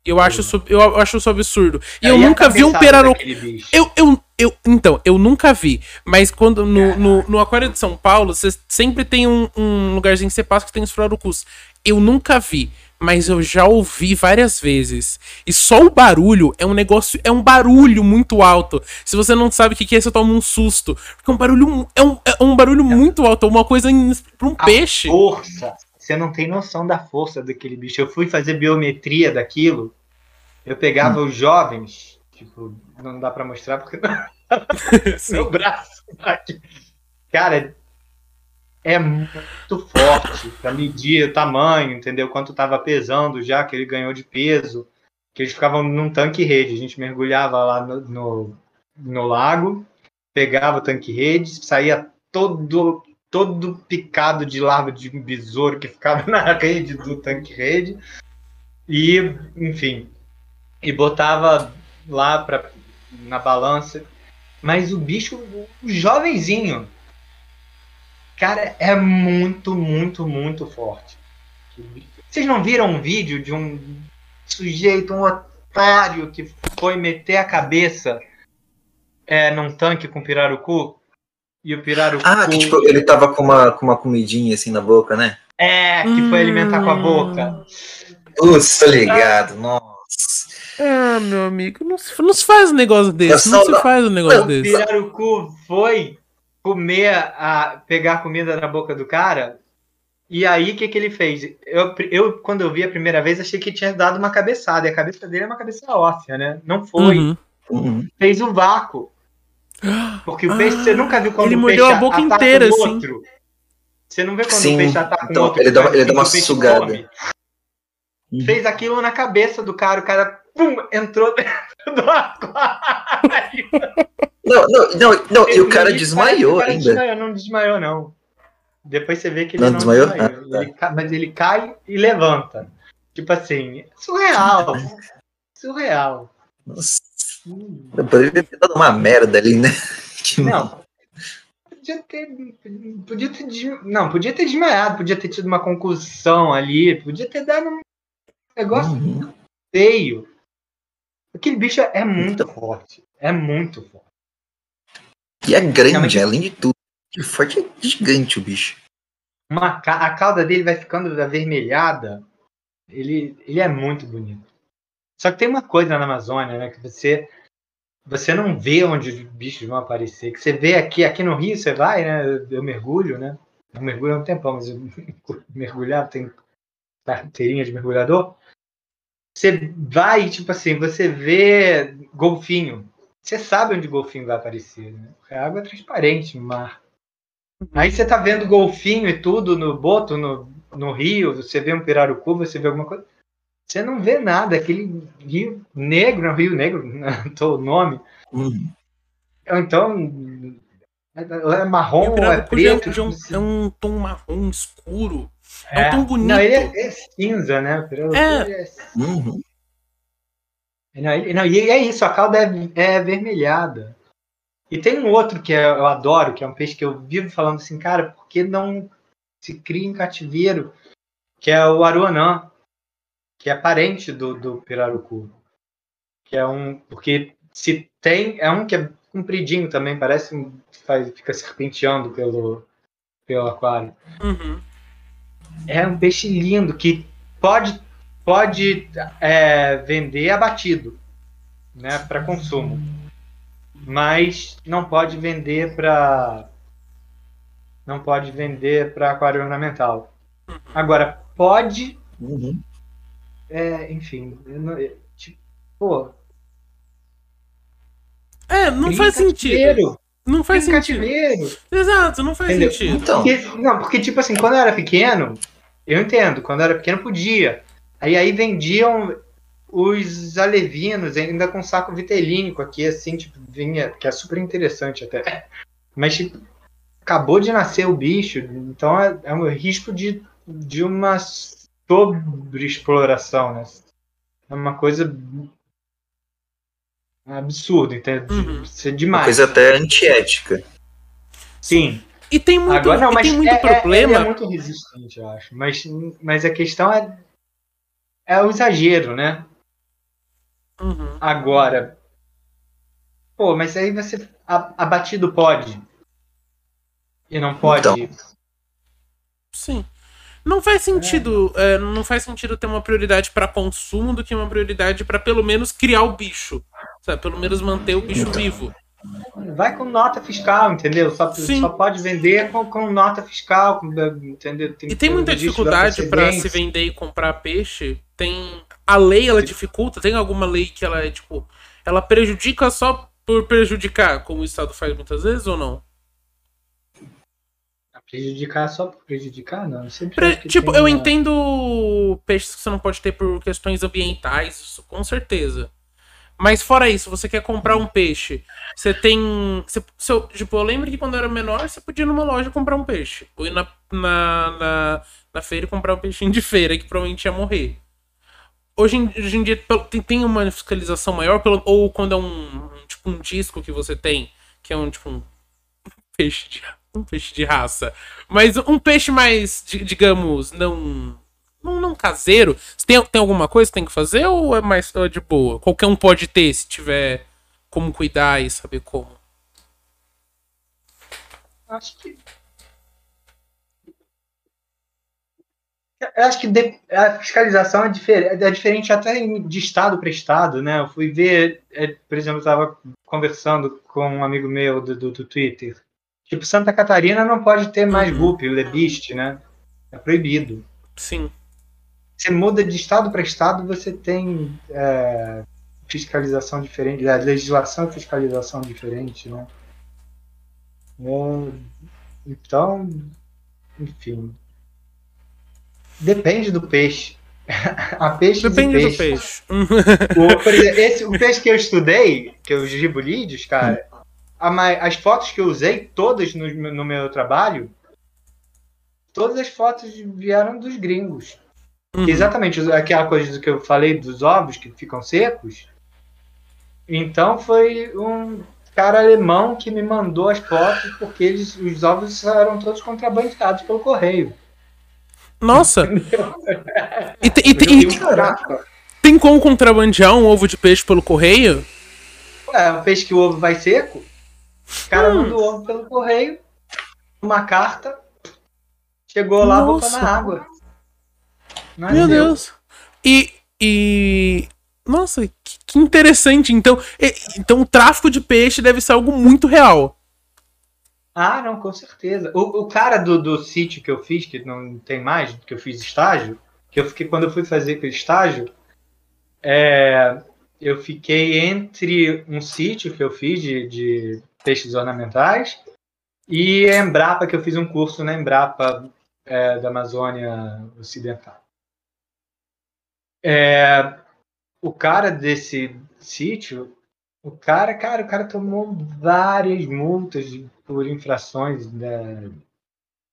Eu acho, isso, eu acho isso absurdo. E eu Aí a nunca vi um pirarucu. Eu, eu, eu, então, eu nunca vi. Mas quando no, no, no Aquário de São Paulo, você sempre tem um, um lugarzinho que você passa que tem os pirarucus. Eu nunca vi, mas eu já ouvi várias vezes. E só o barulho é um negócio, é um barulho muito alto. Se você não sabe o que é, você toma um susto. Porque é um barulho, é um, é um barulho muito alto, é uma coisa pra um A peixe. Força. Você não tem noção da força daquele bicho. Eu fui fazer biometria daquilo. Eu pegava Hum. os jovens. Tipo, não dá pra mostrar porque [LAUGHS] [LAUGHS] Sim. meu braço tá. Cara, é muito forte pra medir o tamanho, entendeu? Quanto tava pesando já, que ele ganhou de peso. Que eles ficavam num tanque rede. A gente mergulhava lá no, no, no lago, pegava o tanque rede, saía todo todo picado de larva de besouro que ficava [LAUGHS] na rede do tanque rede. E, enfim, e botava lá pra, na balança. Mas o bicho, o jovenzinho, cara, é muito, muito, muito forte. Vocês não viram um vídeo de um sujeito, um otário, que foi meter a cabeça é, num tanque com pirarucu? E o pirarucu. ah, que tipo, ele tava com uma, com uma comidinha assim na boca, né? É, que foi alimentar com a boca. Putz, tô ligado, nossa. Ah, meu amigo, não se, não se faz um negócio desse. Não só- se faz um negócio Não, O desse. pirarucu foi comer, a, pegar a comida na boca do cara. E aí, o que, que ele fez? Eu, eu, quando eu vi a primeira vez, achei que tinha dado uma cabeçada. E a cabeça dele é uma cabeça óssea, né? Não foi. Uhum. Uhum. Fez o vácuo. Porque o peixe, Ah, você nunca viu quando ele o mordeu peixe a boca inteira, o assim. outro. Você não vê quando Sim, o peixe ataca então, o outro. ele dá ele dá uma peixe sugada. come. Fez aquilo na cabeça do cara, o cara pum, entrou [LAUGHS] dentro do aquário. Não, não, não, não, e o cara desmaiou cara ainda. desmaiou, não desmaiou, não. Depois você vê que ele Não não, desmaiou? desmaiou. Ah, tá. Ele mas ele cai e levanta. Tipo assim, surreal. surreal. Nossa, Hum. poderia ter dado uma merda ali, né? [LAUGHS] Que Não. Podia ter. Podia ter. Não, podia ter desmaiado, podia ter tido uma concussão ali, podia ter dado um negócio Uhum. feio. Aquele bicho é muito forte. É muito forte. E é grande, Realmente- além de tudo. Que forte é gigante o bicho. Uma a cauda dele vai ficando avermelhada. Ele, ele é muito bonito. Só que tem uma coisa na Amazônia, né? Que você você não vê onde os bichos vão aparecer. Que você vê aqui, aqui no Rio, você vai, né? Eu, eu mergulho, né? Eu mergulho há um tempão, mas eu [LAUGHS] mergulhar tem carteirinha de mergulhador. Você vai, tipo assim, você vê golfinho. Você sabe onde o golfinho vai aparecer, né? A água é transparente no mar. Aí você tá vendo golfinho e tudo no boto, no, no rio, você vê um pirarucu, você vê alguma coisa. Você não vê nada, aquele rio negro, não, rio negro, [LAUGHS] não tô o nome. Uhum. Ou então, é marrom ou é é preto. é um, tipo é um tom marrom escuro. assim. é um tom bonito. Não, ele é, é cinza, né? O pirarucu, É. é Uhum. Não, e é isso, a cauda é, é avermelhada. E tem um outro que é, eu adoro, que é um peixe que eu vivo falando assim, cara, por que não se cria em cativeiro? Que é o aruanã, que é parente do, do pirarucu. Que é um. Porque se tem. É um que é compridinho também, parece. Faz, fica serpenteando pelo, pelo aquário. Uhum. É um peixe lindo que pode, pode é, vender abatido né, para consumo mas não pode vender para não pode vender para aquário ornamental. Agora pode, Uhum. é, enfim, eu não- eu, tipo, pô, É, não faz sentido. cativeiro, Não faz cria em sentido. cativeiro. Exato, não faz Entendeu? sentido. Então, Porque, não, porque tipo assim, quando eu era pequeno, eu entendo, quando eu era pequeno podia. Aí aí vendiam os alevinos ainda com saco vitelínico aqui, assim, tipo, vinha, que é super interessante até. Mas tipo, acabou de nascer o bicho, então é, é um risco de, de uma sobreexploração, né? É uma coisa absurda, entende? Uhum. Isso é uma demais. coisa até antiética. Sim. E tem muito, Agora não, e mas tem muito é, é- problema. ele é muito resistente, eu acho. Mas, mas a questão é, é o exagero, né? Uhum. Agora, pô, mas aí você a- abatido pode e não pode. Então. Sim. Não faz sentido, é, não faz sentido ter uma prioridade para consumo do que uma prioridade para pelo menos criar o bicho, sabe? Pelo menos manter o bicho Então. vivo. Vai com nota fiscal, entendeu? Só, só pode vender com, com nota fiscal, com- entendeu? E que tem muita dificuldade para se vender e comprar peixe. Tem a lei ela dificulta. Tem alguma lei que ela é tipo, ela prejudica só por prejudicar, como o Estado faz muitas vezes ou não? Prejudicar só por prejudicar, não. Pre- tipo, tem eu uma- entendo peixes que você não pode ter por questões ambientais, isso com certeza. Mas fora isso, você quer comprar um peixe, você tem. Você, tipo, eu lembro que quando eu era menor, você podia ir numa loja comprar um peixe. Ou ir na, na, na, na feira e comprar um peixinho de feira, que provavelmente ia morrer. Hoje em, hoje em dia tem, tem uma fiscalização maior, pelo, ou quando é um, tipo um disco que você tem, que é um tipo um peixe de, um peixe de raça. Mas um peixe mais, di- digamos, não. Não, não caseiro. Tem, tem alguma coisa que tem que fazer ou é mais ou é de boa? Qualquer um pode ter se tiver como cuidar e saber como. Acho que. Eu acho que de- a fiscalização é, difer- é diferente até de estado para estado, né? Eu fui ver, é, por exemplo, eu estava conversando com um amigo meu do, do, do Twitter. Tipo, Santa Catarina não pode ter mais Uhum. guppy, lebiste, né? É proibido. Sim. Você muda de estado para estado, você tem é, fiscalização diferente, a legislação e fiscalização diferente, né? É, então, enfim. Depende do peixe. [LAUGHS] A peixe Depende de do peixe. peixe. [LAUGHS] O, por exemplo, esse, o peixe que eu estudei, que é os gibolídeos, cara, a as fotos que eu usei, todas no, no meu trabalho, todas as fotos vieram dos gringos. Uhum. Exatamente, aquela coisa que eu falei dos ovos que ficam secos. Então foi um cara alemão que me mandou as fotos porque eles, os ovos eram todos contrabandeados pelo correio. Nossa! E, te- e te- e tem como contrabandear um ovo de peixe pelo correio? É, um peixe que o ovo vai seco. O cara Hum. manda o ovo pelo correio, uma carta, chegou lá, botou Nossa. na água. Nasceu. Meu Deus. E. e... Nossa, que, que interessante. Então, e- então o tráfico de peixe deve ser algo muito real. Ah, não, com certeza. O, o cara do, do sítio que eu fiz, que não tem mais, que eu fiz estágio, que eu fiquei quando eu fui fazer aquele estágio, é, eu fiquei entre um sítio que eu fiz de, de peixes ornamentais e a Embrapa, que eu fiz um curso na Embrapa é, da Amazônia Ocidental. É, o cara desse sítio, o cara, cara, o cara tomou várias multas por infrações, né?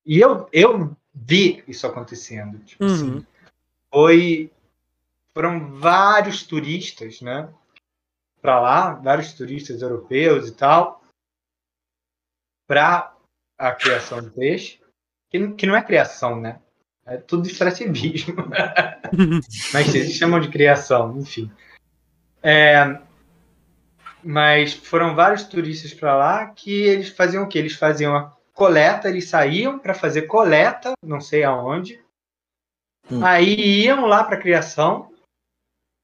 E eu, eu vi isso acontecendo. Tipo Uhum. assim, foi, foram vários turistas, né? para lá, vários turistas europeus e tal, para a criação de peixe, que, que não é criação, né? É tudo extrativismo. [LAUGHS] Mas eles chamam de criação, enfim. É, mas foram vários turistas para lá que eles faziam o quê? Eles faziam a coleta, eles saíam para fazer coleta, não sei aonde. Hum. Aí iam lá para criação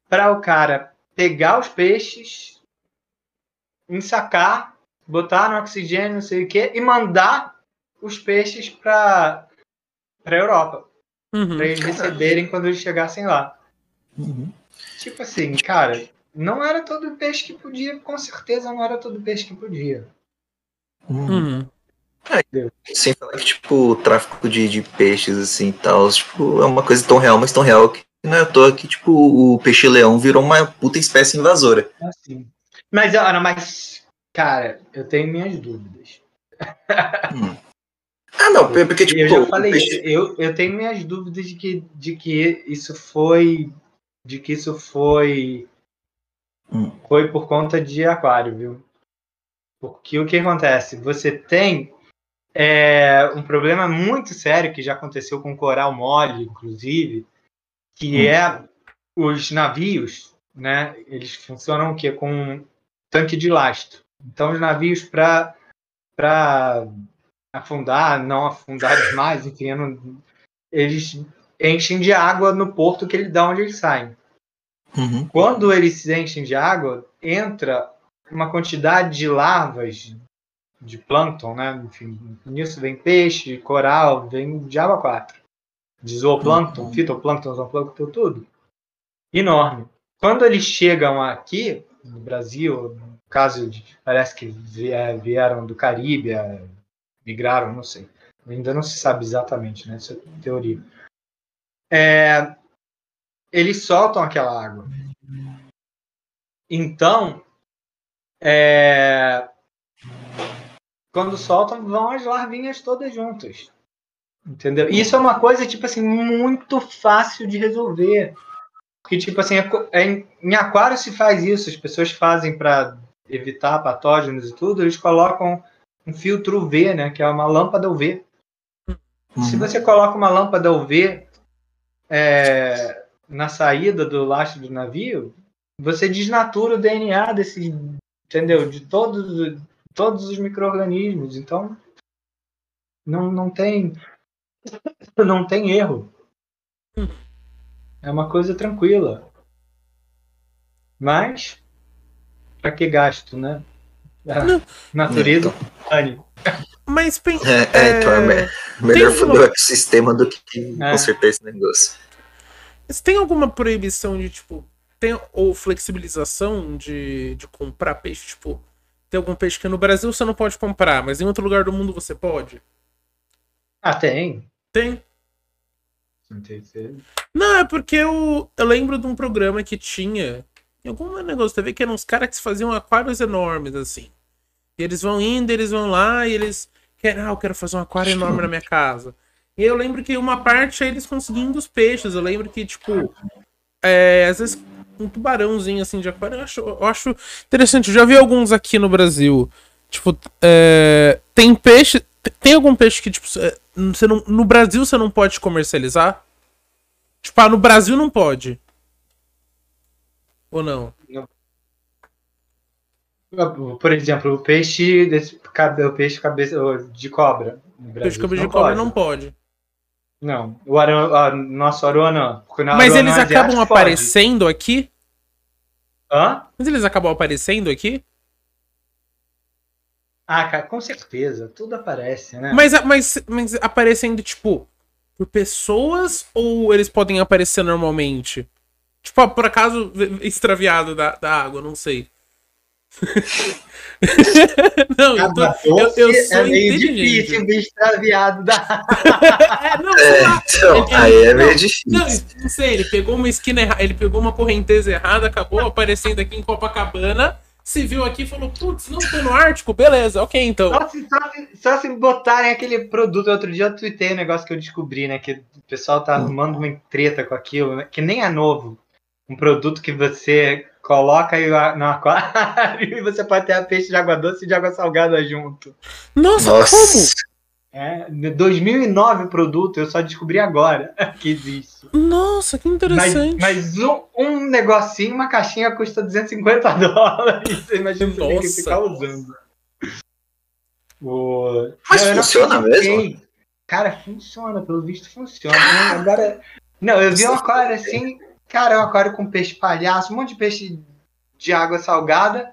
para o cara pegar os peixes, ensacar, botar no oxigênio, não sei o que, e mandar os peixes para para Europa, uhum. para eles receberem quando eles chegassem lá. Uhum. Tipo assim, cara, não era todo peixe que podia, com certeza não era todo peixe que podia. Uhum. É, sem falar que, tipo, o tráfico de, de peixes, assim, tal, tipo, é uma coisa tão real, mas tão real que não é à toa que, tipo, o peixe-leão virou uma puta espécie invasora. Assim. Mas, Ana, mas, cara, eu tenho minhas dúvidas. Hum. [LAUGHS] Ah, não, porque, tipo... Eu já falei peixe... eu, eu tenho minhas dúvidas de que, de que isso foi... De que isso foi Hum. Foi por conta de aquário, viu? Porque o que acontece? Você tem é, um problema muito sério que já aconteceu com coral mole, inclusive, que hum. é os navios, né? Eles funcionam o quê? Com um tanque de lastro. Então, os navios para para afundar, não afundar demais, enfim, não, eles enchem de água no porto que ele dá onde eles saem. Uhum. Quando eles se enchem de água, entra uma quantidade de larvas de plâncton, né? Enfim, nisso vem peixe, coral, vem diabo 4. De zooplâncton, uhum. fitoplâncton, zooplâncton, tudo. Enorme. Quando eles chegam aqui, no Brasil, no caso de, parece que vieram do Caribe, migraram, não sei. Ainda não se sabe exatamente, né? Isso é teoria. É, eles soltam aquela água. Então, é... quando soltam, vão as larvinhas todas juntas. Entendeu? E isso é uma coisa, tipo assim, muito fácil de resolver. Porque, tipo assim, é, é, em aquário se faz isso, as pessoas fazem para evitar patógenos e tudo, eles colocam um filtro UV, né? Que é uma lâmpada UV. Uhum. Se você coloca uma lâmpada UV é, na saída do lastro do navio, você desnatura o DNA desse, entendeu? De todos, todos os micro-organismos. Então, não, não tem [LAUGHS] não tem erro. É uma coisa tranquila. Mas, para que gasto, né? A natureza. Mas é, é, então é, melhor foder o ecossistema do que é. consertar esse negócio. Mas tem alguma proibição de, tipo, tem, ou flexibilização de, de comprar peixe? Tipo, tem algum peixe que no Brasil você não pode comprar, mas em outro lugar do mundo você pode? Ah, tem. Tem? Não, é porque eu, eu lembro de um programa que tinha em algum negócio de TV que eram uns caras que faziam aquários enormes, assim. E eles vão indo, eles vão lá e eles querem, ah, eu quero fazer um aquário enorme na minha casa. E eu lembro que uma parte é eles conseguindo os peixes. Eu lembro que, tipo, é, às vezes um tubarãozinho assim de aquário. Eu acho, eu acho interessante. Eu já vi alguns aqui no Brasil. Tipo, é, tem peixe. Tem algum peixe que, tipo, você não, no Brasil você não pode comercializar? Tipo, ah, no Brasil não pode. Ou não? não. Por exemplo, o peixe, o peixe cabeça de cobra. peixe cabeça de cobra não pode. Não, o Aran, nosso Aruanã. Mas eles acabam aparecendo pode. aqui? Hã? Mas eles acabam aparecendo aqui? Ah, cara, com certeza. Tudo aparece, né? Mas, mas, mas aparecendo, tipo, por pessoas ou eles podem aparecer normalmente? Tipo, por acaso extraviado da, da água, não sei. [LAUGHS] não, eu, tô, eu, eu sou é meio difícil ver extraviado da. [LAUGHS] é, não, é, [LAUGHS] então, ele, aí é meio difícil. Não, não sei, ele pegou uma esquina errada, ele pegou uma correnteza errada, acabou aparecendo aqui em Copacabana. Se viu aqui e falou, putz, não tô no Ártico, beleza, ok, então. Só se, só, se, só se botarem aquele produto. Outro dia eu tuitei um negócio que eu descobri, né? Que o pessoal tá arrumando uma treta com aquilo, né, que nem é novo. Um produto que você coloca aí no aquário [LAUGHS] e você pode ter peixe de água doce e de água salgada junto. Nossa, Nossa. como? É, de 2009 o produto, eu só descobri agora [LAUGHS] que existe. Nossa, que Mas, interessante. mas um, um negocinho, uma caixinha custa 250 [LAUGHS] dólares. Você imagina você tem que ficar usando. O... Mas Eu funciona mesmo? Cara, funciona, pelo visto funciona. né? Agora. Não, eu vi um aquário assim, cara, um aquário com peixe palhaço, um monte de peixe de água salgada,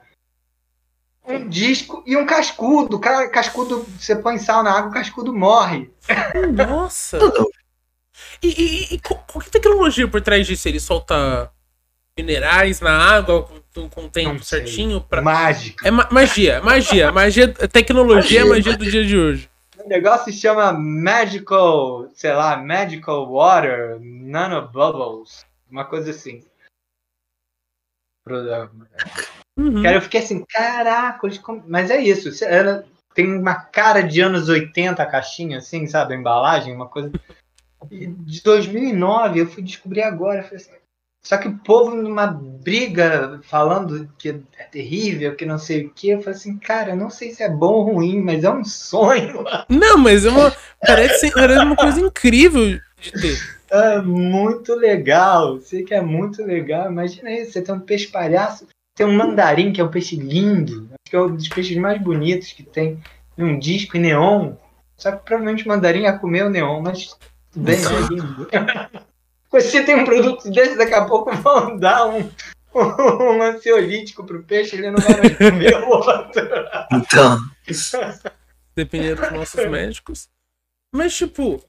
um disco e um cascudo. Cara, cascudo, você põe sal na água, o cascudo morre. Nossa. E, e, e qual, qual que é a tecnologia por trás disso? Ele solta minerais na água com, o tempo certinho? Pra... Mágico. É ma- magia, magia. magia tecnologia é Magia, magia do dia de hoje. O negócio se chama Magical, sei lá, Magical Water Nano Bubbles. Uma coisa assim. Uhum. Cara, eu fiquei assim, caraca, mas é isso. Ela tem uma cara de anos 80 a caixinha, assim, sabe? A embalagem, uma coisa. E De 2009, eu fui descobrir agora. assim, só que o povo numa briga falando que é terrível, que não sei o que, eu falei assim, cara, eu não sei se é bom ou ruim, mas é um sonho. Não, mas é uma, parece, parece uma coisa incrível de ter. É muito legal. Sei que é muito legal. Imagina isso, você tem um peixe palhaço, tem um mandarim, que é um peixe lindo. Acho que é um dos peixes mais bonitos que tem. E um disco em neon. Só que provavelmente o mandarim ia comer o neon, mas tudo bem, é lindo. [LAUGHS] Você tem um produto desse, daqui a pouco vão dar um, [LAUGHS] um ansiolítico pro peixe, ele não vai mais comer o outro. Então, dependendo dos nossos médicos. Mas, tipo.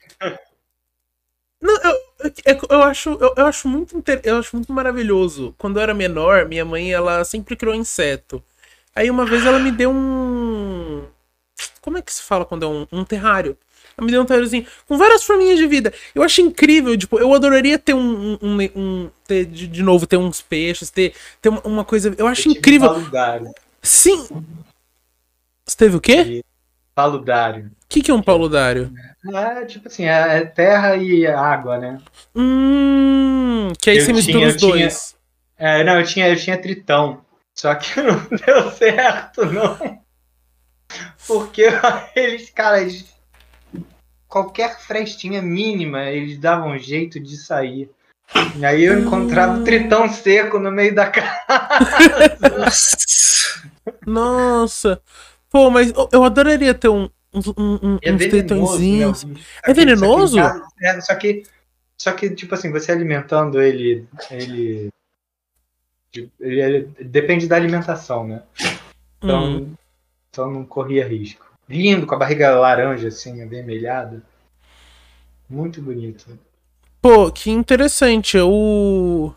Não, eu, eu, eu acho, eu, eu acho muito inter- eu acho muito maravilhoso. Quando eu era menor, minha mãe ela sempre criou inseto. Aí uma vez ela me deu um. Como é que se fala quando é um, um terrário? Ela me deu um terráriozinho com várias forminhas de vida. Eu acho incrível, tipo, eu adoraria ter um. um, um- ter, de, de novo, ter uns peixes, ter, ter uma, coisa. Eu acho incrível. Paludário. Sim! Você teve o quê? Paludário. O que, que é um paludário? É tipo assim, é é terra e água, né? Hum, que aí Eu você mistura os eu tinha- dois. É, não, eu tinha, eu tinha tritão. Só que [LAUGHS] não deu certo, não. Porque [LAUGHS] eles, cara, eles, qualquer frestinha mínima, eles davam um jeito de sair. E aí eu encontrava Hum. tritão seco no meio da casa. [LAUGHS] nossa. Pô, mas eu- adoraria ter um, uns, um, um, É uns né, tritõezinhos. bicho. É venenoso? Só que, é, só que, só que, tipo assim, você alimentando ele, ele, ele, ele- depende da alimentação, né? Então, Hum. então não corria risco. Lindo, com a barriga laranja, assim, avermelhada. Muito bonito. Pô, que interessante. Eu.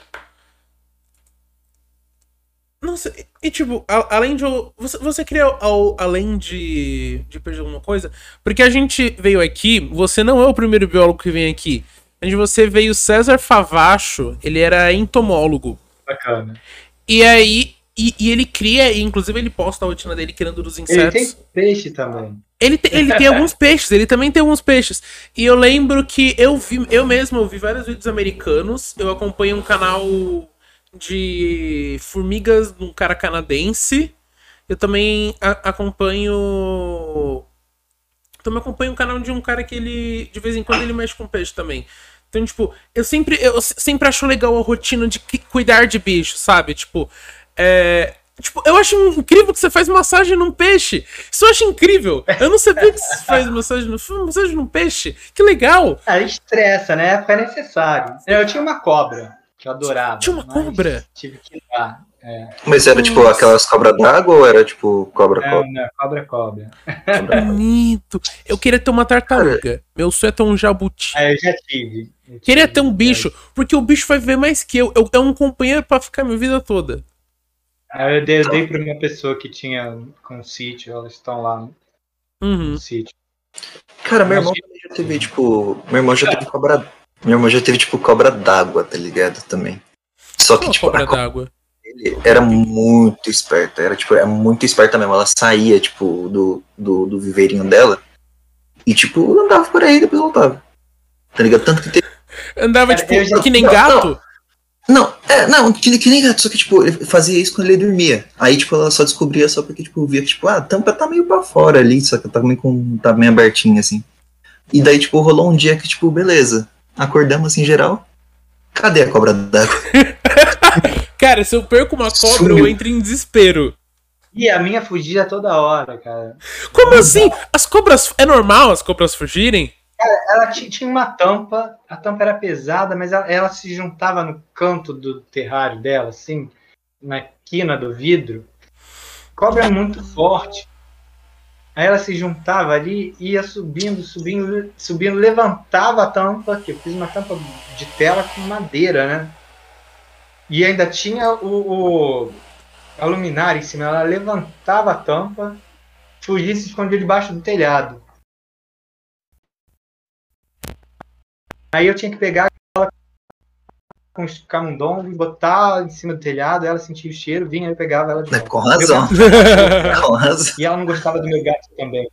Nossa, e, e, tipo, a- além de. Você, você queria, ao- além de, de perder alguma coisa? Porque a gente veio aqui, você não é o primeiro biólogo que vem aqui. Onde você veio César Favacho, ele era entomólogo. Bacana. E aí. E, e ele cria, e inclusive ele posta a rotina dele criando dos Ele insetos. tem peixe também. Ele, te- ele tem [LAUGHS] alguns peixes, ele também tem alguns peixes. E eu lembro que eu vi, eu mesmo eu vi vários vídeos americanos. Eu acompanho um canal de formigas de um cara canadense. Eu também acompanho. Também acompanho um canal de um cara que ele. De vez em quando ele mexe com peixe também. Então, tipo, eu sempre, eu se- sempre acho legal a rotina de cuidar de bicho, sabe? Tipo, é. Tipo, eu acho incrível que você faz massagem num peixe. Isso eu acho incrível. Eu não sabia que você faz massagem, no, massagem num peixe. Que legal. Ah, estressa, né? É necessário. Eu tinha uma cobra, que eu adorava. Tinha uma cobra? Tive que ir lá. É, Mas era tipo aquelas cobras d'água ou era tipo cobra-cobra? não, não, cobra, cobra. Bonito. Eu queria ter uma tartaruga. Meu sonho é ter um jabuti. Ah, eu já tive. Eu Queria tive, ter um bicho, porque o bicho vai viver mais que eu. Eu- É um companheiro pra ficar minha vida toda. Ah, Eu dei, eu dei pra uma pessoa que tinha com um sítio, elas estão lá no Uhum. sítio. Cara, meu irmão já teve, tipo. Meu irmão já teve cobra. Meu irmão já teve, tipo, cobra d'água, tá ligado? Também. Só que, Uma tipo, cobra a cobra d'água. dele era muito esperta. Era, tipo, é muito esperta mesmo. Ela saía, tipo, do, do, do viveirinho dela e, tipo, andava por aí e depois voltava. Tá ligado? Tanto que teve. Andava, Cara, tipo, já- que nem Não, gato. Não, é, não, que, que nem gato, só que, tipo, ele fazia isso quando ele dormia. Aí, tipo, ela só descobria só porque, tipo, via que, tipo, ah, a tampa tá meio pra fora ali, só que tá meio, com, tá meio abertinha, assim. E daí, tipo, rolou um dia que, tipo, beleza, acordamos assim, em geral, cadê a cobra d'água? [LAUGHS] Cara, se eu perco uma cobra, Sumiu. eu entro em desespero. E a minha fugia toda hora, cara. Como assim? As cobras. É normal as cobras fugirem? Cara, ela tinha uma tampa, a tampa era pesada, mas ela, ela, se juntava no canto do terrário dela, assim, na quina do vidro. Cobra é muito forte. Aí ela se juntava ali, ia subindo, subindo, subindo, levantava a tampa, que eu fiz uma tampa de tela com madeira, né? E ainda tinha o, o a luminária em cima. Ela levantava a tampa, fugia e se escondia debaixo do telhado. Aí eu tinha que pegar com os camundongos, botar em cima do telhado, ela sentia o cheiro, vinha, eu pegava ela de volta. Com razão. [LAUGHS] Com razão. E ela não gostava do meu gato também.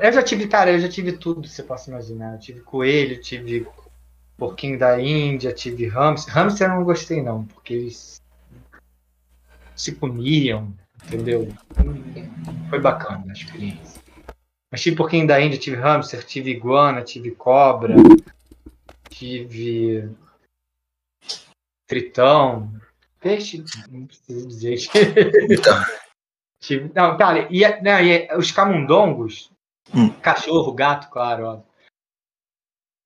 Eu já tive, cara, eu já tive tudo, você pode imaginar. Eu tive coelho, tive porquinho da Índia, tive hamster. Hamster eu não gostei não, porque eles se comiam, entendeu? Foi bacana a experiência. Mas tive porquinho da Índia, tive hamster, tive iguana, tive cobra, tive tritão, peixe, não preciso dizer. Então. [LAUGHS] tive, não, cara, e, não, e os camundongos, hum. cachorro, gato, claro, ó.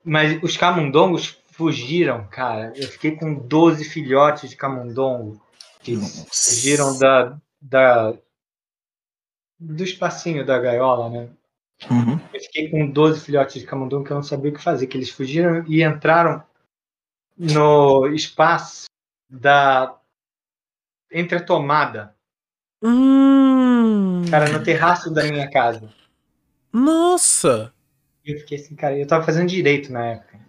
Mas os camundongos fugiram, cara. Eu fiquei com 12 filhotes de camundongo que fugiram da, da, do espacinho da gaiola, né? Uhum. Eu fiquei com 12 filhotes de camundongo que eu não sabia o que fazer, que eles fugiram e entraram no espaço da entre a tomada. Hum. Cara, no terraço da minha casa. Nossa! Eu fiquei assim, cara, eu tava fazendo direito na época.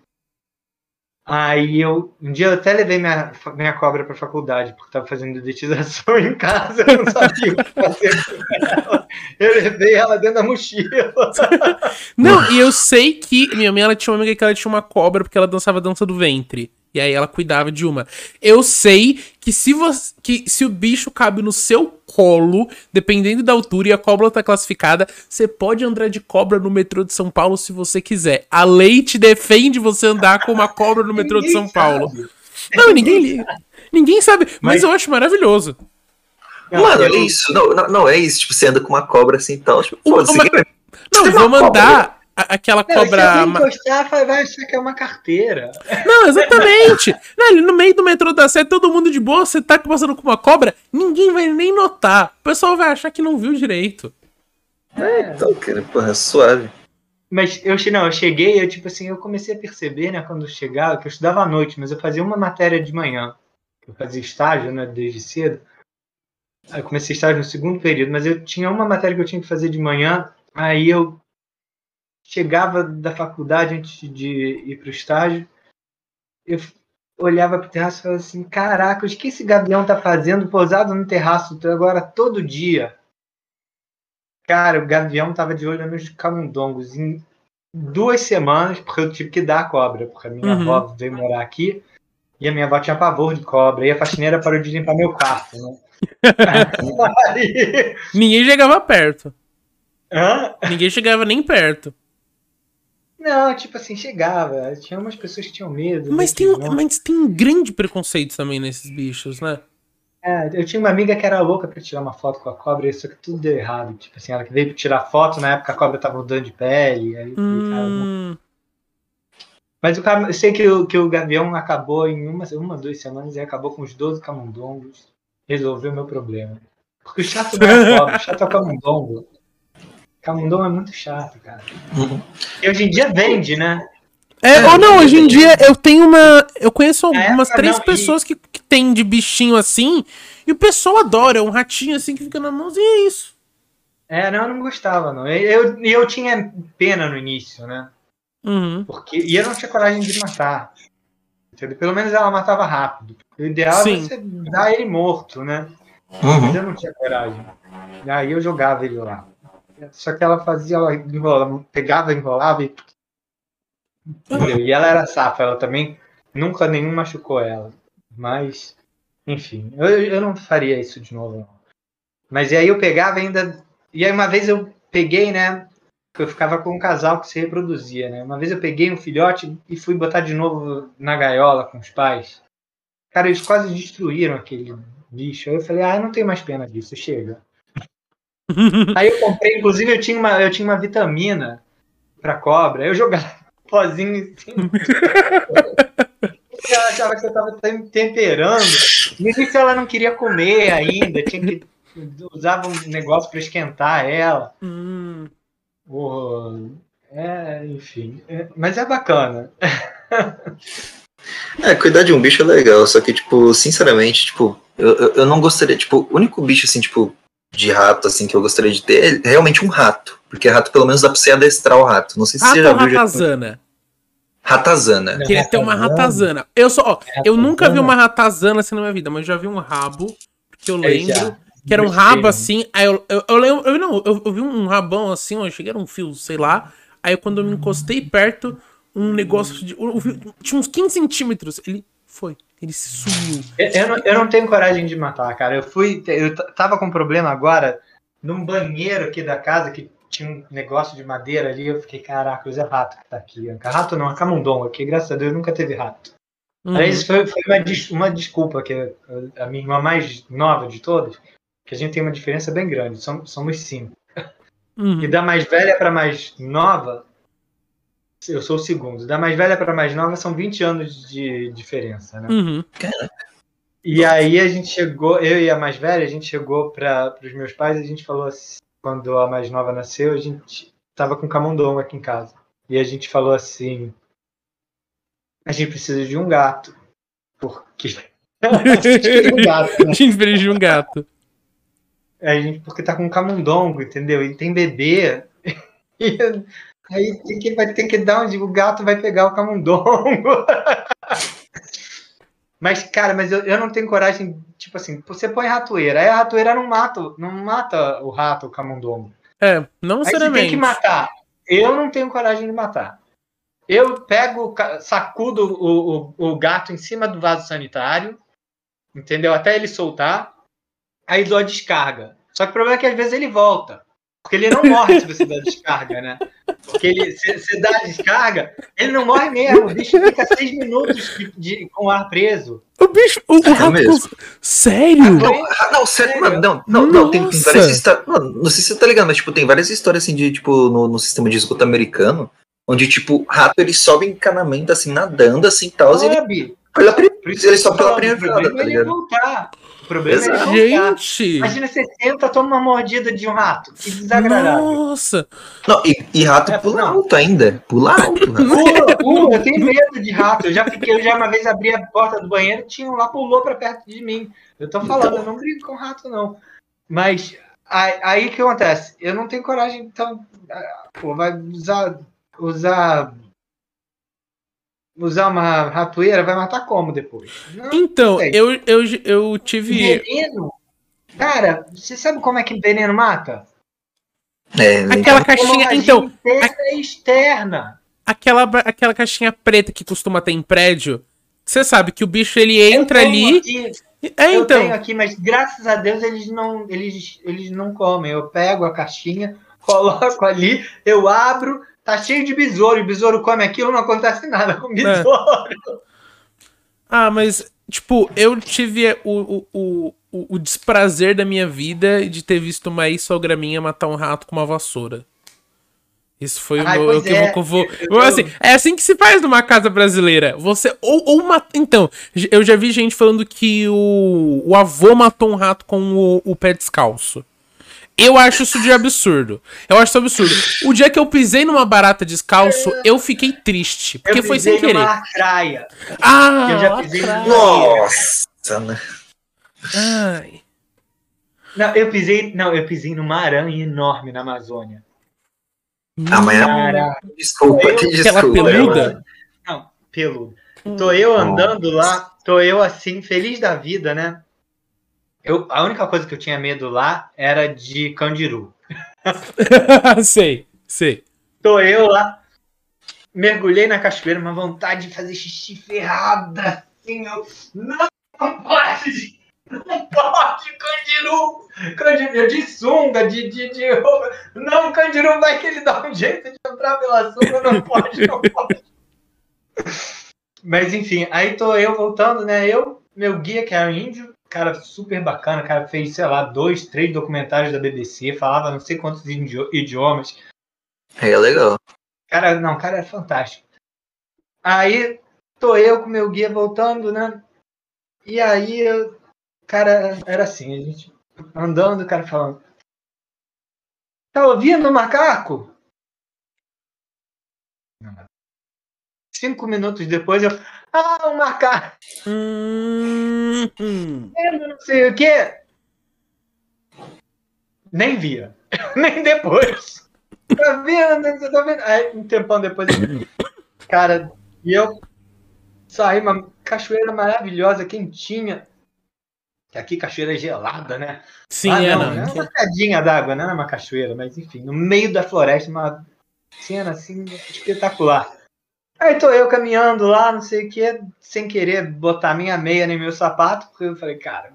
Aí eu, um dia eu até levei minha, minha cobra para faculdade, porque estava fazendo dedetização [LAUGHS] em casa, eu não sabia o que fazer com ela. Eu levei ela dentro da mochila. Não, e eu sei que minha mãe ela tinha uma amiga que ela tinha uma cobra porque ela dançava dança do ventre. E aí ela cuidava de uma. Eu sei que se você, que se o bicho cabe no seu colo, dependendo da altura e a cobra tá classificada, você pode andar de cobra no metrô de São Paulo se você quiser. A lei te defende você andar com uma cobra no metrô de São Paulo. Não, ninguém liga. Ninguém sabe, mas, mas eu acho maravilhoso. Mano, é isso. Não, não, não, é isso. Tipo, você anda com uma cobra assim e tal. Tipo, uma, uma... Não, vamos andar aquela não, cobra. Se alguém encostar, vai achar que é uma carteira. Não, exatamente. [LAUGHS] não, ali no meio do metrô da Sé, todo mundo de boa, você tá passando com uma cobra, ninguém vai nem notar. O pessoal vai achar que não viu direito. É, então, cara, porra, é suave. Mas eu, não, eu cheguei, eu tipo assim, eu comecei a perceber, né, quando eu chegava, que eu estudava à noite, mas eu fazia uma matéria de manhã. Eu fazia estágio, né, desde cedo. Aí eu comecei estágio no segundo período, mas eu tinha uma matéria que eu tinha que fazer de manhã, aí eu chegava da faculdade antes de ir para o estágio, eu olhava para o terraço e falava assim: Caraca, o que esse gavião tá fazendo pousado no terraço agora todo dia? Cara, o gavião tava de olho nos camundongos. Em duas semanas, porque eu tive que dar a cobra, porque a minha uhum. avó veio morar aqui e a minha avó tinha pavor de cobra. E a faxineira parou de limpar meu quarto, né? [LAUGHS] Ninguém chegava perto. Hã? Ninguém chegava nem perto. Não, tipo assim, chegava. Tinha umas pessoas que tinham medo. Mas, né, tem, um, mas tem um grande preconceito também nesses bichos, né? É, eu tinha uma amiga que era louca pra tirar uma foto com a cobra, só que tudo deu errado. Tipo assim, ela veio pra tirar foto, na época a cobra tava mudando de pele. Aí, hum... Mas o cara, eu sei que o, que o Gavião acabou em uma, uma, duas semanas e acabou com os 12 camundongos. Resolveu o meu problema. Porque o chato não é [LAUGHS] cobra, o chato é o camundongo. Camundongo é muito chato, cara. Uhum. E hoje em dia vende, né? É, ou não, hoje em dia eu tenho uma. Eu conheço algumas é, três não, pessoas e... que, que tem de bichinho assim, e o pessoal adora, é um ratinho assim que fica na mãozinha, é isso. É, não, eu não gostava, não. Eu, eu tinha pena no início, né? Uhum. Porque, e eu não tinha coragem de matar. Entendeu? Pelo menos ela matava rápido. O ideal Sim. é você dar ele morto, né? Uhum. Mas eu não tinha coragem. E aí eu jogava ele lá. Só que ela fazia, ela enrolava, pegava, enrolava e. Entendeu? E ela era safa, ela também nunca nenhum machucou ela. Mas, enfim, eu, eu não faria isso de novo, não. Mas e aí eu pegava ainda. E aí uma vez eu peguei, né? Eu ficava com um casal que se reproduzia, né? Uma vez eu peguei um filhote e fui botar de novo na gaiola com os pais. Cara, eles quase destruíram aquele bicho. Aí eu falei, ah, eu não tenho mais pena disso, chega. [LAUGHS] Aí eu comprei, inclusive eu tinha uma, eu tinha uma vitamina pra cobra. Eu jogava [LAUGHS] pozinho em cima. ela achava que eu tava temperando. No início ela não queria comer ainda, tinha que usava um negócio para esquentar ela. Hum. Oh, é, enfim. É, mas é bacana. É, cuidar de um bicho é legal, só que, tipo, sinceramente, tipo, eu, eu, eu não gostaria, tipo, o único bicho, assim, tipo, de rato, assim, que eu gostaria de ter é realmente um rato. Porque rato, pelo menos, dá pra você adestrar o rato. Não sei se Rato você já viu. Já... ratazana? Ratazana. Queria ter uma ratazana. Eu só, ó, eu nunca vi uma ratazana assim na minha vida, mas eu já vi um rabo, que eu lembro. Que era um rabo assim, aí eu, eu, eu lembro, eu, não, eu, eu vi um rabão assim, eu achei que era um fio, sei lá. Aí quando eu me encostei perto, um negócio de. tinha uns 15 centímetros. Ele foi, ele sumiu. Eu, eu não, eu não tenho coragem de matar, cara. Eu fui. Eu tava com um problema agora num banheiro aqui da casa que tinha um negócio de madeira ali. Eu fiquei, caraca, é rato que tá aqui. Rato não, é camundongo aqui. Graças a Deus nunca teve rato. Uhum. Aliás, isso foi, foi uma, des- uma desculpa que a, a minha irmã mais nova de todas, que a gente tem uma diferença bem grande. Somos, somos cinco. Uhum. E da mais velha para mais nova, eu sou o segundo. Da mais velha para mais nova são 20 anos de diferença, né? Uhum. E aí a gente chegou, eu e a mais velha, a gente chegou para os meus pais e a gente falou assim, quando a mais nova nasceu, a gente tava com camundongo aqui em casa. E a gente falou assim, a gente precisa de um gato. Porque a gente queria [LAUGHS] um gato, né? A gente fez de um gato. A gente, porque tá com camundongo, entendeu? E tem bebê. [LAUGHS] E aí tem que, vai ter que dar onde o gato vai pegar o camundongo. [LAUGHS] Mas, cara, mas eu, eu não tenho coragem, tipo assim, você põe ratoeira, aí a ratoeira não mata, não mata o rato, o camundongo. É, não Aí você tem seriamente. que matar. Eu não tenho coragem de matar. Eu pego, sacudo o, o, o gato em cima do vaso sanitário, entendeu? Até ele soltar, aí dou a descarga. Só que o problema é que às vezes ele volta. Porque ele não morre se você der descarga, né? Porque ele, se você dá a descarga, ele não morre mesmo. O bicho fica seis minutos de, de- com o ar preso. O bicho, o, o rato. mesmo. Sério? Não, ah, não, sério, mano, não, não, não, tem, tem várias histórias. Não, não sei se você tá ligado, mas tipo, tem várias histórias assim de, tipo, no, no sistema de esgoto americano, onde, tipo, rato ele sobe em encanamento, assim, nadando, assim, tal, e ele, pela, pri- Por isso ele sobe pela primeira problema tá é ele voltar. O problema é ele voltar. Gente! Imagina você senta, toma uma mordida de um rato. Que desagradável. Nossa! Não, e, e rato É, pula não. alto ainda, pula alto. né? [LAUGHS] Pula, pula, eu tenho medo de rato. Eu já fiquei, eu já uma vez abri a porta do banheiro e tinha um lá pulou pra perto de mim. Eu tô falando, eu não brinco com rato, não. Mas aí, aí o que acontece? Eu não tenho coragem, então, pô, vai usar. Usar. Usar uma ratoeira, vai matar como depois? Não, Então, sei. eu, eu, eu tive. veneno. Cara, você sabe como é que veneno mata? É, Aquela caixinha. Então, e externa. aquela, aquela caixinha preta que costuma ter em prédio. Você sabe que o bicho ele entra ali. aqui, É, eu então. tenho aqui, mas graças a Deus eles não, eles, eles não comem. Eu pego a caixinha, [LAUGHS] coloco ali, eu abro, tá cheio de besouro, e o besouro come aquilo, não acontece nada com o besouro. Ah, mas, tipo, eu tive o, o, o, o- desprazer da minha vida de ter visto uma ex-sogra minha matar um rato com uma vassoura. Isso foi o Ai, meu. o que eu é. vou- vou. Eu- assim, é assim que se faz numa casa brasileira. Você. Ou, ou mata. Então, eu já vi gente falando que o, o avô matou um rato com o, o pé descalço. Eu acho isso de absurdo. Eu acho isso absurdo. O dia que eu pisei numa barata descalço, eu fiquei triste. Porque eu foi sem querer. numa praia. Ah! Eu já pisei numa- Nossa, né? Ai. Não, eu pisei, não, eu pisei numa aranha enorme na Amazônia. Ah, mas é-. Desculpa, Eu- que Aquela desculpa. peluda? Não, peludo. Tô eu andando lá, tô eu assim, feliz da vida, né? Eu, a única coisa que eu tinha medo lá era de candiru. [LAUGHS] sei, sei. Tô eu lá, mergulhei na cachoeira, uma vontade de fazer xixi ferrada. Assim, eu, não, pode! Não pode, Candiru! Candiru de sunga, de, de, de roupa. Não, Candiru vai que ele dá um jeito de entrar pela sunga, não pode, não pode. [LAUGHS] Mas enfim, aí tô eu voltando, né? Eu, meu guia, que era um índio, cara super bacana, cara fez, sei lá, dois, três documentários da BBC, falava não sei quantos idiomas. É legal. Cara, não, cara é fantástico. Aí tô eu com meu guia voltando, né? E aí, cara, era assim, a gente andando, o cara falando. Tá ouvindo, macaco? Cinco minutos depois eu. Ah, o macaco! Hum, hum. Eu não sei o quê. Nem via. [LAUGHS] Nem depois. Tá vendo? Tá vendo? Aí, um tempão depois. Cara, e eu saí uma cachoeira maravilhosa, quentinha. Que aqui cachoeira é gelada, né? Sim, Ah, é, não, não. é uma pedinha d'água, não é uma cachoeira, mas enfim, no meio da floresta, uma cena assim espetacular. Aí tô eu caminhando lá, não sei o que, sem querer botar minha meia no meu sapato, porque eu falei, cara,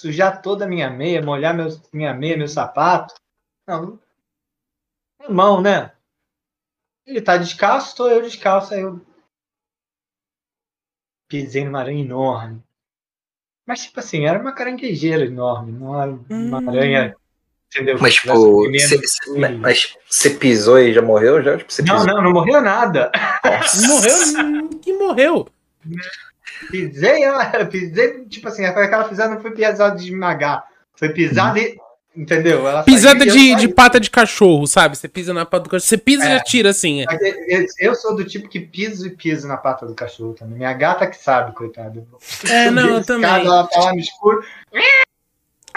sujar toda a minha meia, molhar minha meia, meu sapato. Não, irmão, né? Ele tá descalço, tô eu descalço, aí eu pisei numa aranha enorme. Mas, tipo assim, era uma caranguejeira enorme, não era uma Hum. aranha. Entendeu? Mas, tipo, você pisou e já morreu? Já? Tipo, Não, pisou. não, não morreu nada. Morreu? Que morreu? Pisei, ela, [LAUGHS] pisei, tipo assim, aquela pisada não foi pisada de esmagar. Foi pisada e. Entendeu? Ela Pisada saiu e de, de pata de cachorro, sabe? Você pisa na pata do cachorro. Você pisa e É. já tira assim. é. Mas eu- eu- sou do tipo que piso e piso na pata do cachorro também. Minha gata que sabe, coitada. É, não, eu Escada, também. Ela tá lá no escuro.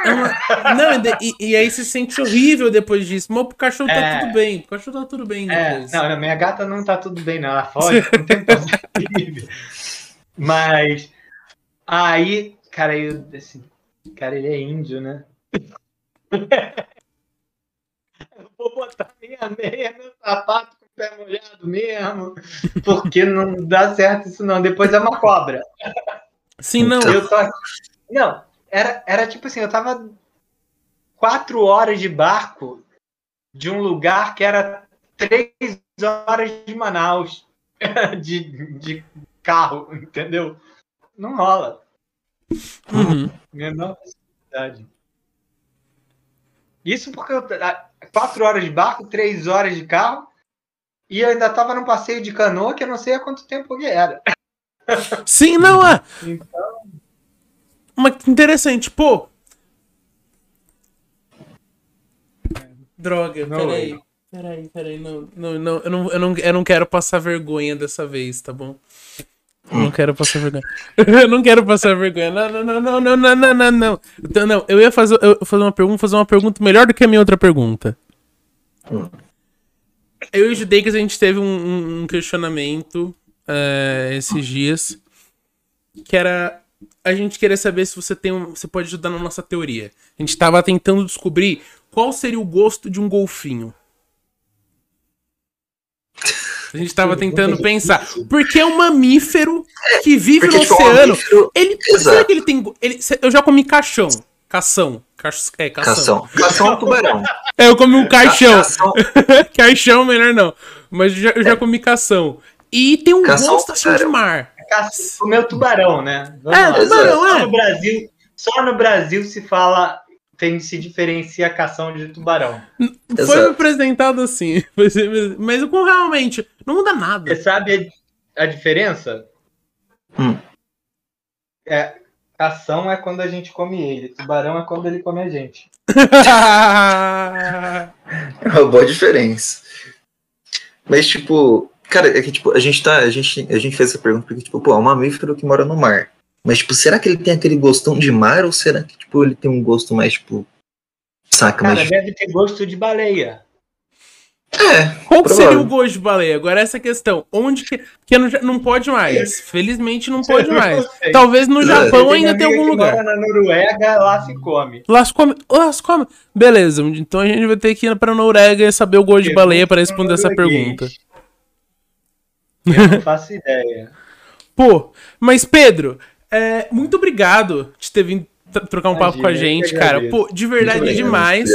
É uma- Não, e, e, e aí você se sente horrível depois disso. Mas cachorro tá É. tudo bem. Pro cachorro tá tudo bem É, depois. não, não, minha gata não tá tudo bem, não. Ela foge, não tem. [LAUGHS] Mas aí, cara, eu assim, cara, ele é índio, né? Eu [LAUGHS] vou botar minha meia, meu sapato com o pé molhado mesmo, porque não dá certo isso não. Depois é uma cobra. Sim, não. Eu tô aqui. Não, era, era tipo assim, eu tava quatro horas de barco de um lugar que era três horas de Manaus [LAUGHS] de, de carro, entendeu? Não rola. Uhum. Menor necessidade. Isso porque eu, quatro horas de barco, três horas de carro, e eu ainda tava num passeio de canoa que eu não sei há quanto tempo que era. Sim, não é. Então, mas que interessante, pô. Droga, não, peraí. Não. Peraí, peraí, não, não, não, eu não, eu não, eu não quero passar vergonha dessa vez, tá bom? Eu não quero passar vergonha. [LAUGHS] eu não quero passar vergonha. Não, não, não, não, não, não, não, não. Então, não, eu ia fazer, eu ia fazer uma pergunta, fazer uma pergunta melhor do que a minha outra pergunta. Eu e o Judeicas, a gente teve um, um questionamento uh, esses dias, que era a gente queria saber se você tem um, você pode ajudar na nossa teoria. A gente tava tentando descobrir qual seria o gosto de um golfinho. A gente tava tentando pensar. Porque é um mamífero que vive Porque, no tipo, oceano. um Ele, Exato. será que ele tem. Ele, eu já comi caixão. Cação. Caç, é, cação. Cação. Cação é um tubarão. É, eu comi um caixão. Cação, [LAUGHS] caixão, melhor não. Mas eu já, eu já comi cação. E tem um Cação, gosto assim de mar. O meu tubarão, né? Vamos É, lá. tubarão, só é. no Brasil, só no Brasil se fala, tem se diferencia a cação de tubarão. Foi Exato. me apresentado assim. [LAUGHS] Mas com realmente, não muda nada. Você sabe a, a diferença? Hum. É, cação é quando a gente come ele, tubarão é quando ele come a gente. [LAUGHS] É uma boa diferença. Mas, tipo, cara, é que, tipo, a gente tá. A gente, a gente fez essa pergunta porque, tipo, pô, é um mamífero que mora no mar. Mas, tipo, será que ele tem aquele gostão de mar ou será que, tipo, ele tem um gosto mais, tipo. Saca, Cara, mais. deve ter gosto de baleia. É, Qual que seria o gosto de baleia? Agora essa questão. Onde que. Porque não, não pode mais. Felizmente não pode [LAUGHS] mais. Talvez no É. Japão Tem ainda tenha algum lugar. mora na Noruega, lá se come. Lá se come. Lá se come. Beleza, então a gente vai ter que ir pra Noruega e saber o gosto de baleia para responder essa pergunta. Eu não faço ideia. [LAUGHS] Pô, mas Pedro, É, muito obrigado de ter vindo trocar um papo com a gente, cara. Pô, de verdade demais.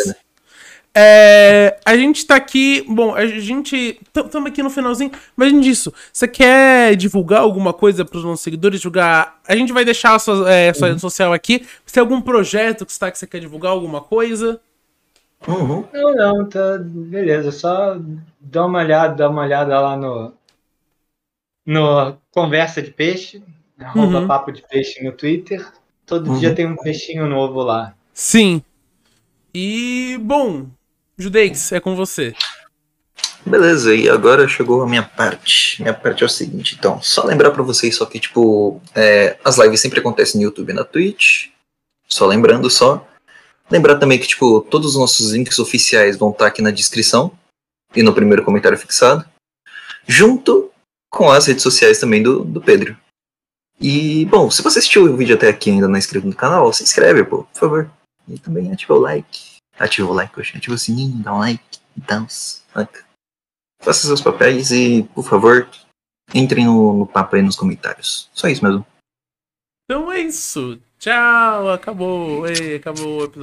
É, a gente tá aqui. Bom, a gente. Estamos aqui no finalzinho. Mas disso, você quer divulgar alguma coisa para os nossos seguidores? Divulgar. A gente vai deixar a sua, é, sua uhum. rede social aqui. Se tem algum projeto que você, tá, que você quer divulgar, alguma coisa? Uhum. Não, não, tá. Beleza. Só dá uma olhada, dá uma olhada lá no. No Conversa de Peixe. Arroba uhum. Papo de Peixe no Twitter. Todo uhum. dia tem um peixinho novo lá. Sim. E, bom, Judex, é com você. Beleza, e agora chegou a minha parte. Minha parte é o seguinte, então, só lembrar para vocês só que, tipo, é, as lives sempre acontecem no YouTube e na Twitch. Só lembrando só. Lembrar também que, tipo, todos os nossos links oficiais vão estar tá aqui na descrição e no primeiro comentário fixado. Junto com as redes sociais também do, do Pedro. E, bom, se você assistiu o vídeo até aqui e ainda não é inscrito no canal, se inscreve, pô, por favor. E também ativa o like ativa o like, ativa o sininho, dá um like, então, faça seus papéis e, por favor, entrem no, no papo aí nos comentários. Só isso mesmo. Então é isso. Tchau, acabou. Ei, acabou o episódio.